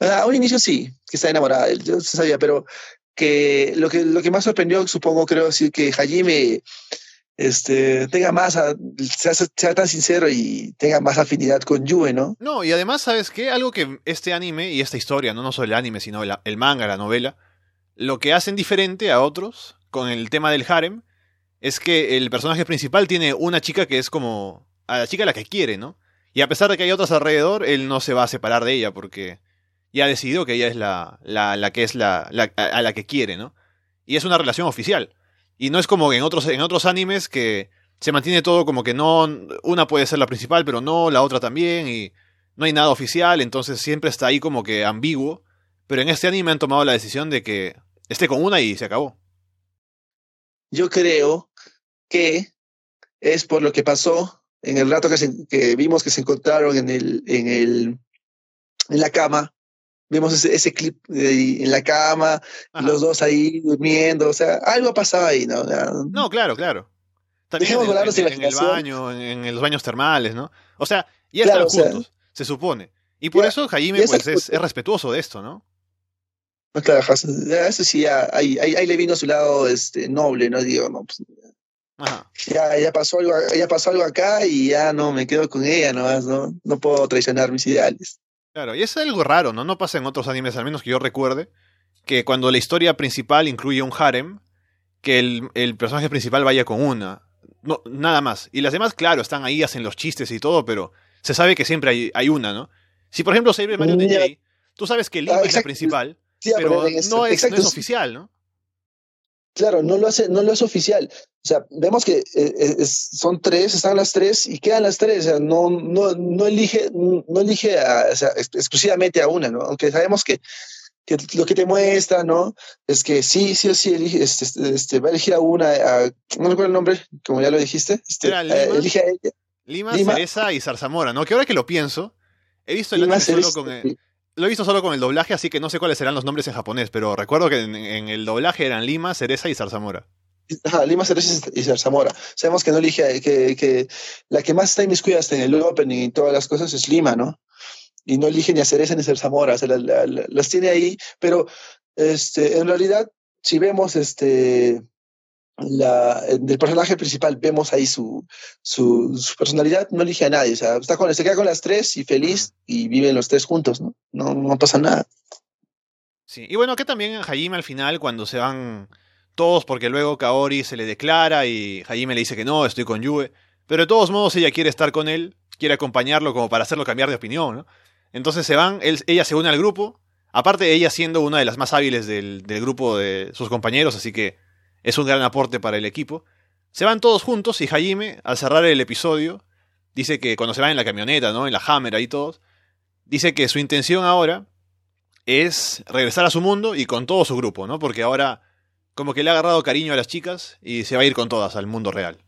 Ah, A un inicio sí, que está enamorada yo se sabía, pero que lo que lo que más sorprendió, supongo, creo, sí que Hajime este, tenga más, a- sea, sea tan sincero y tenga más afinidad con Yue, ¿no? No, y además, ¿sabes qué? Algo que este anime y esta historia, no, no solo el anime, sino el manga, la novela, lo que hacen diferente a otros con el tema del harem es que el personaje principal tiene una chica que es como a la chica a la que quiere, ¿no? Y a pesar de que hay otras alrededor, él no se va a separar de ella porque ya decidió que ella es la, la, la que es la, la- a la que quiere, ¿no? Y es una relación oficial. Y no es como en otros, en otros animes que se mantiene todo como que no, una puede ser la principal, pero no, la otra también, y no hay nada oficial, entonces siempre está ahí como que ambiguo. Pero en este anime han tomado la decisión de que esté con una y se acabó. Yo creo que es por lo que pasó en el rato que, se- que vimos que se encontraron en el, en el, en la cama. Vimos ese, ese clip de- en la cama, Ajá. los dos ahí durmiendo, o sea, algo pasaba ahí, ¿no? No, claro, claro. También Dejemos en, en- en el baño, en, en los baños termales, ¿no? O sea, ya Claro, están o sea, juntos, se supone. Y por ya- eso están pues es, es respetuoso de esto, ¿no? No, claro, eso sí, ya, ahí, ahí, ahí le vino su lado este, noble, ¿no? Digo, no, pues, Ajá. ya, ya, pasó algo, ya pasó algo acá y ya no me quedo con ella, ¿no? No, no puedo traicionar mis ideales. Claro, y es algo raro, ¿no? No pasa en otros animes, al menos que yo recuerde, que cuando la historia principal incluye un harem, que el, el personaje principal vaya con una. No, nada más. Y las demás, claro, están ahí, hacen los chistes y todo, pero se sabe que siempre hay, hay una, ¿no? Si por ejemplo Saber Mario. DJ, tú sabes que Lima Ah, es la principal, Sí, pero no es, no oficial, ¿no? Claro, no lo hace, no lo es oficial. O sea, vemos que eh, es- son tres, están las tres y quedan las tres. O sea, no, no, no elige, no elige a- o sea, ex- exclusivamente a una, ¿no? Aunque sabemos que, que lo que te muestra, ¿no? Es que sí, sí o sí elige, este, este, este, va a elegir a una, a- no recuerdo el nombre, como ya lo dijiste. Este, eh, Lima. elige a ella. Lima, Lima. Cereza y Zarzamora, ¿no? Que ahora que lo pienso, he visto el Lima, anime solo con el, lo he visto solo con el doblaje, así que no sé cuáles serán los nombres en japonés, pero recuerdo que en, el doblaje eran Lima, Cereza y Zarzamora. Ajá, Lima Cereza y Zarzamora. Sabemos que no elige, que, la que más está inmiscuida hasta en el opening y todas las cosas es Lima, ¿no? Y no elige ni a Cereza ni a Zarzamora, o las tiene ahí, pero este, en realidad, si vemos este, la, del personaje principal, vemos ahí su, su, su personalidad, no elige a nadie, o sea, está con, se queda con las tres y feliz y viven los tres juntos, ¿no? No, no pasa nada. Sí, y bueno, acá también en Hajime al final, cuando se van todos, porque luego Kaori se le declara y Hajime le dice que no, estoy con Yue, pero de todos modos ella quiere estar con él, quiere acompañarlo como para hacerlo cambiar de opinión, ¿no? Entonces se van, él- ella se une al grupo, aparte ella siendo una de las más hábiles del, del grupo de sus compañeros, así que es un gran aporte para el equipo. Se van todos juntos y Hajime, al cerrar el episodio, dice que cuando se van en la camioneta, ¿no? En la Hammer ahí todos, dice que su intención ahora es regresar a su mundo y con todo su grupo, ¿no? Porque ahora como que le ha agarrado cariño a las chicas y se va a ir con todas al mundo real.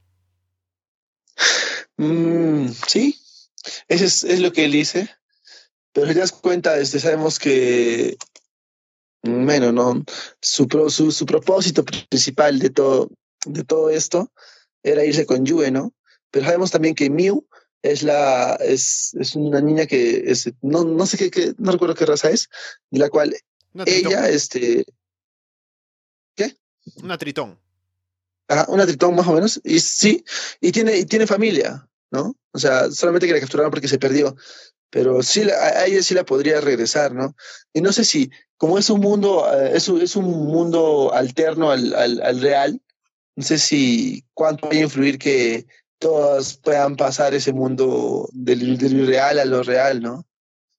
Mm, sí, eso es, es lo que él dice. Pero si te das cuenta, este, sabemos que, bueno, no, su, pro- su, su propósito principal de todo, de todo esto era irse con Yue, ¿no? Pero sabemos también que Miu es la, es, es una niña que es, no, no sé qué, qué- no recuerdo qué raza es, de la cual Una tritón. ella, este, Una tritón. Ajá, una tritón más o menos, y sí, y tiene, y tiene familia, ¿no? O sea, solamente que la capturaron porque se perdió, pero sí, a a ella sí la podría regresar, ¿no? Y no sé si, como es un mundo, eh, es un, es un mundo alterno al, al, al real, no sé si cuánto va a influir que todas puedan pasar ese mundo del, del irreal a lo real, ¿no?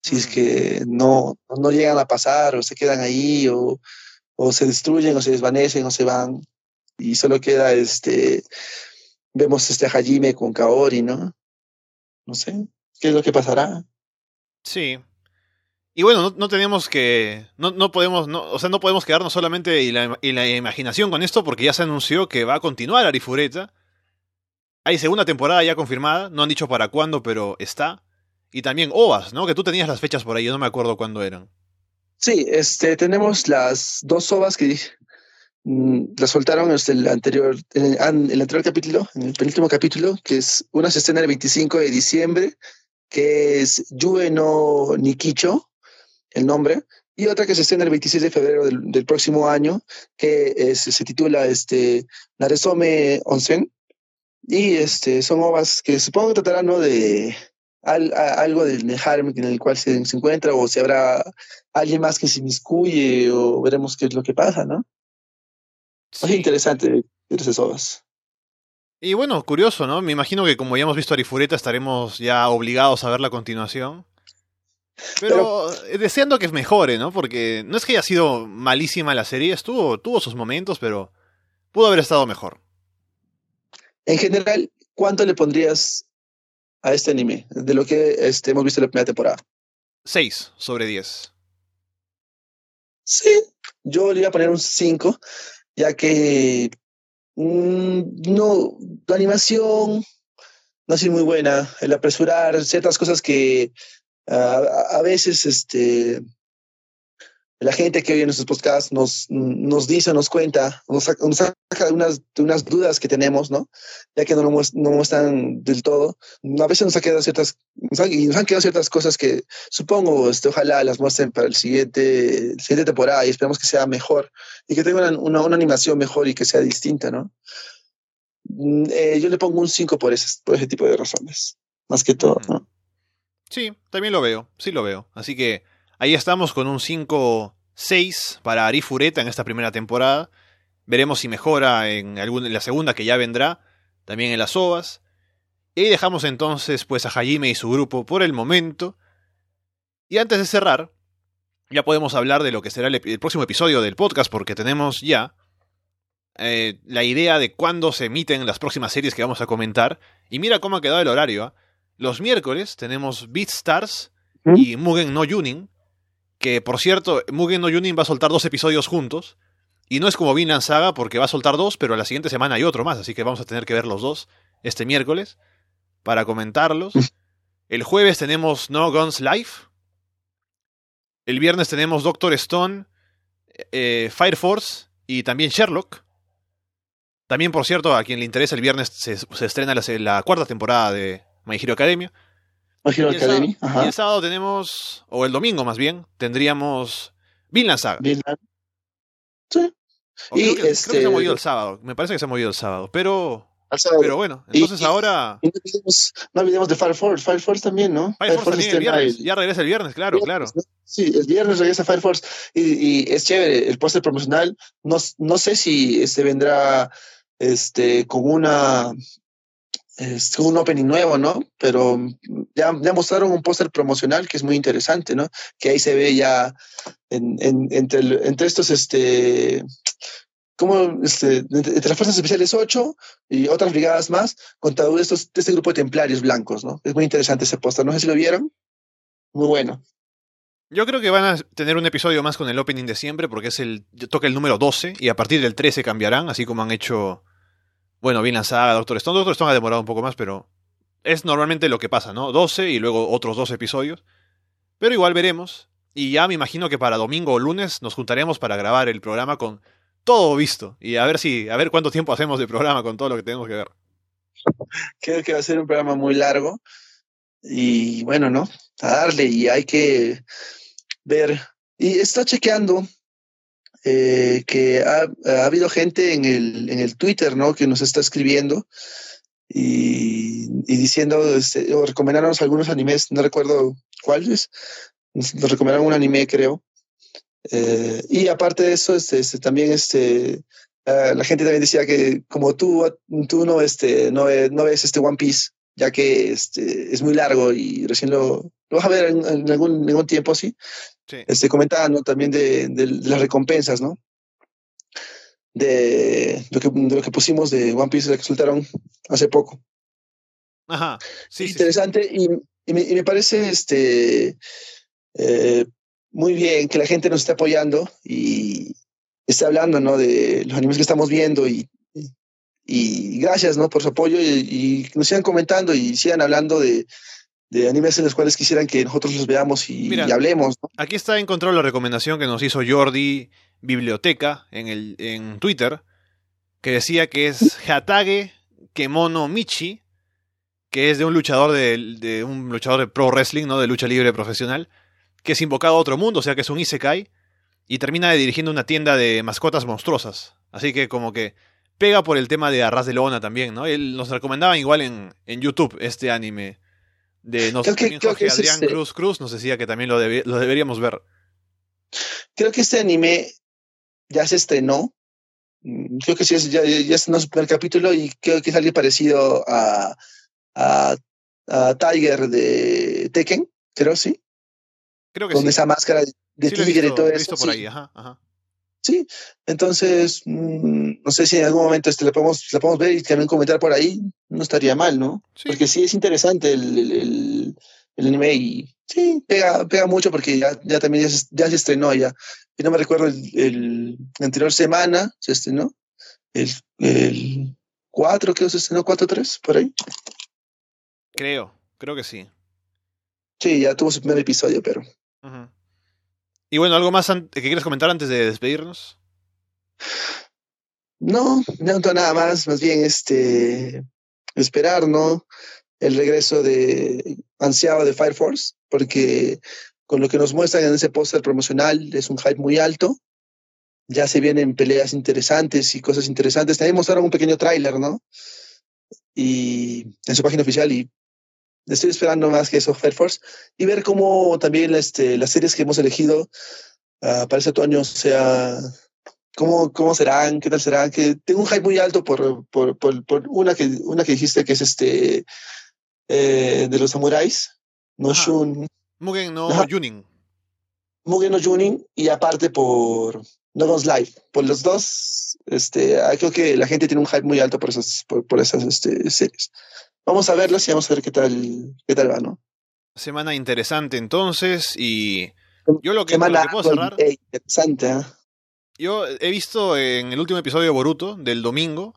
Si es que no, no llegan a pasar o se quedan ahí o, o se destruyen o se desvanecen o se van y solo queda este vemos este Hajime con Kaori, ¿no? No sé. qué es lo que pasará. Sí. Y bueno, no, tenemos que. No, no podemos. No, o sea, no podemos quedarnos solamente en la, la, imaginación con esto, porque ya se anunció que va a continuar Arifureta. Hay segunda temporada ya confirmada. No han dicho para cuándo, pero está. Y también OVAs, ¿no? Que tú tenías las fechas por ahí, yo no me acuerdo cuándo eran. Sí, este, tenemos las dos OVAs que mm, las soltaron este, el anterior, en el, el, anterior capítulo, en el penúltimo capítulo, que es una se estrena el 25 de diciembre, que es Yue no Nikicho, el nombre, y otra que se estrena el 26 de febrero del, próximo año, que se titula este, Naresome Onsen. Y este, son ovas que supongo que tratarán ¿no? de algo del harem en el cual se, encuentra, o si habrá alguien más que se inmiscuye, o veremos qué es lo que pasa, ¿no? Es interesante ver esas ovas. Y bueno, curioso, ¿no? Me imagino que como ya hemos visto Arifureta estaremos ya obligados a ver la continuación. Pero, deseando que mejore, ¿no? Porque no es que haya sido malísima la serie, estuvo, tuvo sus momentos, pero pudo haber estado mejor. En general, ¿cuánto le pondrías a este anime de lo que este, hemos visto en la primera temporada? 6 sobre 10. Sí, yo le iba a poner un 5, ya que mm, no, la animación no ha sido muy buena, el apresurar ciertas cosas que a veces este, la gente que oye nuestros podcasts nos, nos dice, nos cuenta, nos saca, unas, unas dudas que tenemos, ¿no? Ya que no lo no muestran del todo. A veces nos, han quedado ciertas, nos han, nos han quedado ciertas cosas que supongo, este, ojalá las muestren para el siguiente, siguiente temporada y esperamos que sea mejor y que tenga una, una, animación mejor y que sea distinta, ¿no? Mm, eh, yo le pongo un 5 por ese, por ese tipo de razones, más que todo, ¿no? Sí, también lo veo, sí lo veo. Así que Ahí estamos con un 5-6 para Arifureta en esta primera temporada. Veremos si mejora en, la segunda que ya vendrá, también en las ovas. Y dejamos entonces pues a Hajime y su grupo por el momento. Y antes de cerrar, ya podemos hablar de lo que será el, próximo episodio del podcast, porque tenemos ya eh, la idea de cuándo se emiten las próximas series que vamos a comentar. Y mira cómo ha quedado el horario. ¿ah? Los miércoles tenemos Beatstars ¿Mm? y Mugen no Yunin. Que por cierto, Mugen no Yunin va a soltar dos episodios juntos. Y no es como Vinland Saga porque va a soltar dos, pero la siguiente semana hay otro más, así que vamos a tener que ver los dos este miércoles para comentarlos. El jueves tenemos No Guns Life. El viernes tenemos Doctor Stone, eh, Fire Force y también Sherlock. También, por cierto, a quien le interesa, el viernes se, estrena la, la, cuarta temporada de My Hero Academia y el sábado tenemos, o el domingo más bien, tendríamos Vinland Saga. Sí. y creo, este... que se ha movido el sábado. Me parece que se ha movido el sábado. Pero. Pero bueno, entonces ahora. no, olvidemos, de Fire Force. Fire Force también, ¿no? Fire, Force, también el viernes. Ya regresa el viernes, claro, claro. Sí, el viernes regresa Fire Force. Y, y es chévere. El póster promocional. No, no sé si este vendrá este con una es un opening nuevo, ¿no? Pero ya, ya mostraron un póster promocional que es muy interesante, ¿no? Que ahí se ve ya en, entre, entre estos, este, como, este, entre, las Fuerzas Especiales 8 y otras brigadas más, contra estos, este grupo de templarios blancos, ¿no? Es muy interesante ese póster, no sé si lo vieron. Muy bueno. Yo creo que van a tener un episodio más con el opening de siempre porque es el toca el número 12 y a partir del 13 cambiarán, así como han hecho bueno, bien lanzada Doctor Stone. Doctor Stone ha demorado un poco más, pero es normalmente lo que pasa, ¿no? 12 y luego otros dos episodios. Pero igual veremos. Y ya me imagino que para domingo o lunes nos juntaremos para grabar el programa con todo visto. Y a ver si, a ver cuánto tiempo hacemos de programa con todo lo que tenemos que ver. Creo que va a ser un programa muy largo. Y bueno, ¿no? A darle y hay que ver. Y está chequeando eh, que ha, habido gente en el, en el Twitter, ¿no? Que nos está escribiendo y, diciendo, este, o algunos animes, no recuerdo cuáles, nos recomendaron un anime, creo. Eh, y aparte de eso, este, este también este, la gente también decía que como tú, tú no, este, no, no ves este One Piece, ya que este, es muy largo y recién lo, lo vas a ver en, algún, en algún tiempo, sí. Este, comentando también de, las recompensas, ¿no? De lo, que, de lo que pusimos de One Piece que resultaron hace poco. Ajá. Sí, Interesante. Y, y me, y me parece este, eh, muy bien que la gente nos esté apoyando y esté hablando ¿no? de los animes que estamos viendo y, y gracias ¿no? por su apoyo y, y nos sigan comentando y sigan hablando de, de animes en los cuales quisieran que nosotros los veamos y, Mira, y hablemos. ¿no? Aquí está encontrado la recomendación que nos hizo Jordi Biblioteca en, el, en Twitter, que decía que es Hatage Kemono Michi, que es de un luchador de, de un luchador de pro wrestling, ¿no? De lucha libre profesional, que es invocado a otro mundo, o sea que es un Isekai, y termina dirigiendo una tienda de mascotas monstruosas. Así que como que pega por el tema de Arras de Lona también, ¿no? Él nos recomendaba igual en, en YouTube este anime. De nos, Creo que- también creo Jorge que Adrián este- Cruz Cruz nos decía que también lo, debe- lo deberíamos ver. Creo que este anime ya se estrenó. Mm, Creo que sí, es- ya, ya estrenó su primer capítulo y creo que es algo parecido a, a, a Tiger de Tekken, creo, sí, Creo que con sí. esa máscara de, Sí tigre y todo eso. por sí. ahí, ajá, ajá. Sí, entonces, mm, no sé si en algún momento este, la, podemos, la podemos ver y también comentar por ahí, no estaría mal, ¿no? Sí. Porque sí es interesante el, el, el- el anime y sí, pega, pega mucho porque ya, ya también ya se, ya se estrenó ya. Y no me recuerdo el, la anterior semana se estrenó, el, el 4 creo que se estrenó, 4-3, por ahí. Creo, creo que sí. Sí, ya tuvo su primer episodio, pero Ujú. Y bueno, ¿algo más que quieres comentar antes de despedirnos? No, no nada más, más bien este esperar, ¿no? El regreso de ansiado de Fire Force, porque con lo que nos muestran en ese póster promocional es un hype muy alto. Ya se vienen peleas interesantes y cosas interesantes. También mostraron un pequeño tráiler, ¿no? Y en su página oficial y estoy esperando más que eso Fire Force y ver cómo también este, las series que hemos elegido ah, para este otoño sea cómo, cómo serán, qué tal serán, que tengo un hype muy alto por, por, por, por una, que, una que dijiste que es este eh, de los samuráis, no Ajá. Shun, Mugen no Ajá. Junin. Mugen no Junin, y aparte por No Guns Live. Por los dos, este, ah, creo que la gente tiene un hype muy alto por esas, por, por esas este, series. Vamos a verlas y vamos a ver qué tal, qué tal va, ¿no? Semana interesante entonces y yo lo que, lo Semana que puedo cerrar, interesante, ¿ah? yo he visto en el último episodio de Boruto del domingo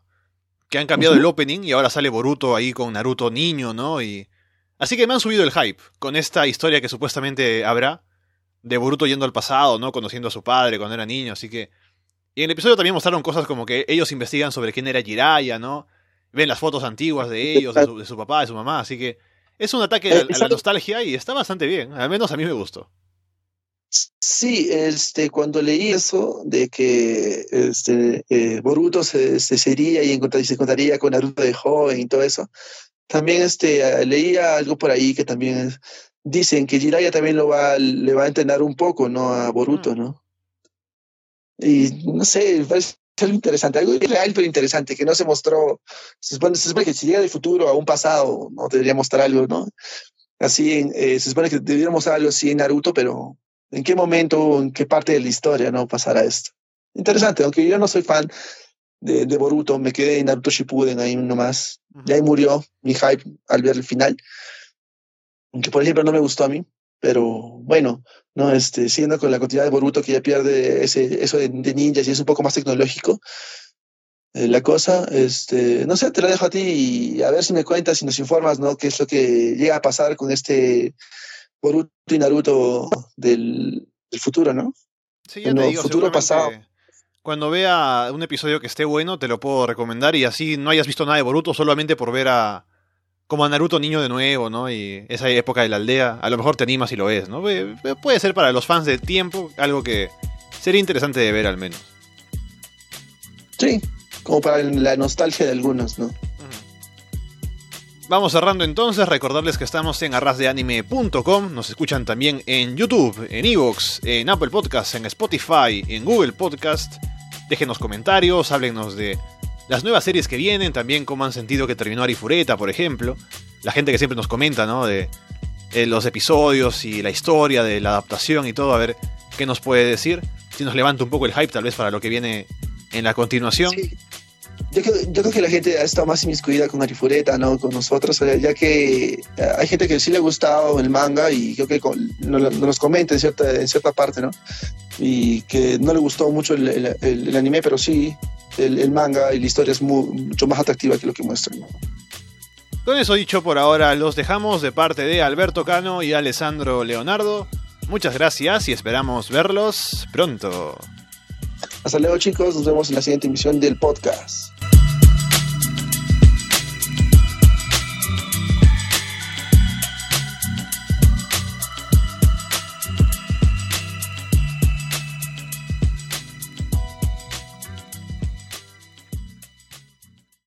que han cambiado el opening y ahora sale Boruto ahí con Naruto niño, ¿no? Y así que me han subido el hype con esta historia que supuestamente habrá de Boruto yendo al pasado, ¿no? Conociendo a su padre cuando era niño, así que y en el episodio también mostraron cosas como que ellos investigan sobre quién era Jiraiya, ¿no? Ven las fotos antiguas de ellos, de su, de su papá, de su mamá, así que es un ataque a, a la nostalgia y está bastante bien, al menos a mí me gustó. Sí, este, cuando leí eso de que este, eh, Boruto se, se sería y encontrar- se encontraría con Naruto de joven y todo eso, también este, leía algo por ahí que también es- dicen que Jiraiya también lo va, le va a entrenar un poco, ¿no? A Boruto, Mm. ¿no? Y no sé, parece algo interesante, algo irreal pero interesante, que no se mostró, se supone, se supone que si llega del futuro a un pasado, no debería mostrar algo, ¿no? Así, eh, se supone que debería mostrar algo así en Naruto, pero ¿en qué momento, en qué parte de la historia no pasará esto? Interesante, aunque yo no soy fan de, de Boruto, me quedé en Naruto Shippuden ahí nomás, y ahí murió mi hype al ver el final, aunque por ejemplo no me gustó a mí, pero bueno, no este, siguiendo con la continuidad de Boruto que ya pierde ese, eso de, de ninjas y es un poco más tecnológico, eh, la cosa, este, no sé, te la dejo a ti y a ver si me cuentas y nos informas, ¿no? ¿Qué es lo que llega a pasar con este Boruto y Naruto del, del futuro, ¿no? Sí, ya te digo, futuro, pasado. Cuando vea un episodio que esté bueno, te lo puedo recomendar y así no hayas visto nada de Boruto solamente por ver a como a Naruto niño de nuevo, ¿no? Y esa época de la aldea, a lo mejor te animas y lo ves, ¿no? Puede ser para los fans de tiempo algo que sería interesante de ver al menos. Sí, como para la nostalgia de algunos, ¿no? Vamos cerrando entonces, recordarles que estamos en arrasdeanime.com, nos escuchan también en YouTube, en Evox, en Apple Podcasts, en Spotify, en Google Podcast. Déjenos comentarios, háblenos de las nuevas series que vienen, también cómo han sentido que terminó Arifureta, por ejemplo. La gente que siempre nos comenta, ¿no? De, eh, los episodios y la historia de la adaptación y todo, a ver qué nos puede decir. Si nos levanta un poco el hype tal vez para lo que viene en la continuación. Sí. yo, creo que la gente ha estado más inmiscuida con Arifureta, ¿no? Con nosotros, ya que eh, hay gente que sí le ha gustado el manga y creo que nos, comenta en cierta, en cierta parte, ¿no? Y que no le gustó mucho el, anime, pero sí el, manga y la historia es mucho más atractiva que lo que muestran. Con eso dicho por ahora, los dejamos de parte de Alberto Cano y Alessandro Leonardo. Muchas gracias y esperamos verlos pronto. Hasta luego chicos, nos vemos en la siguiente emisión del podcast.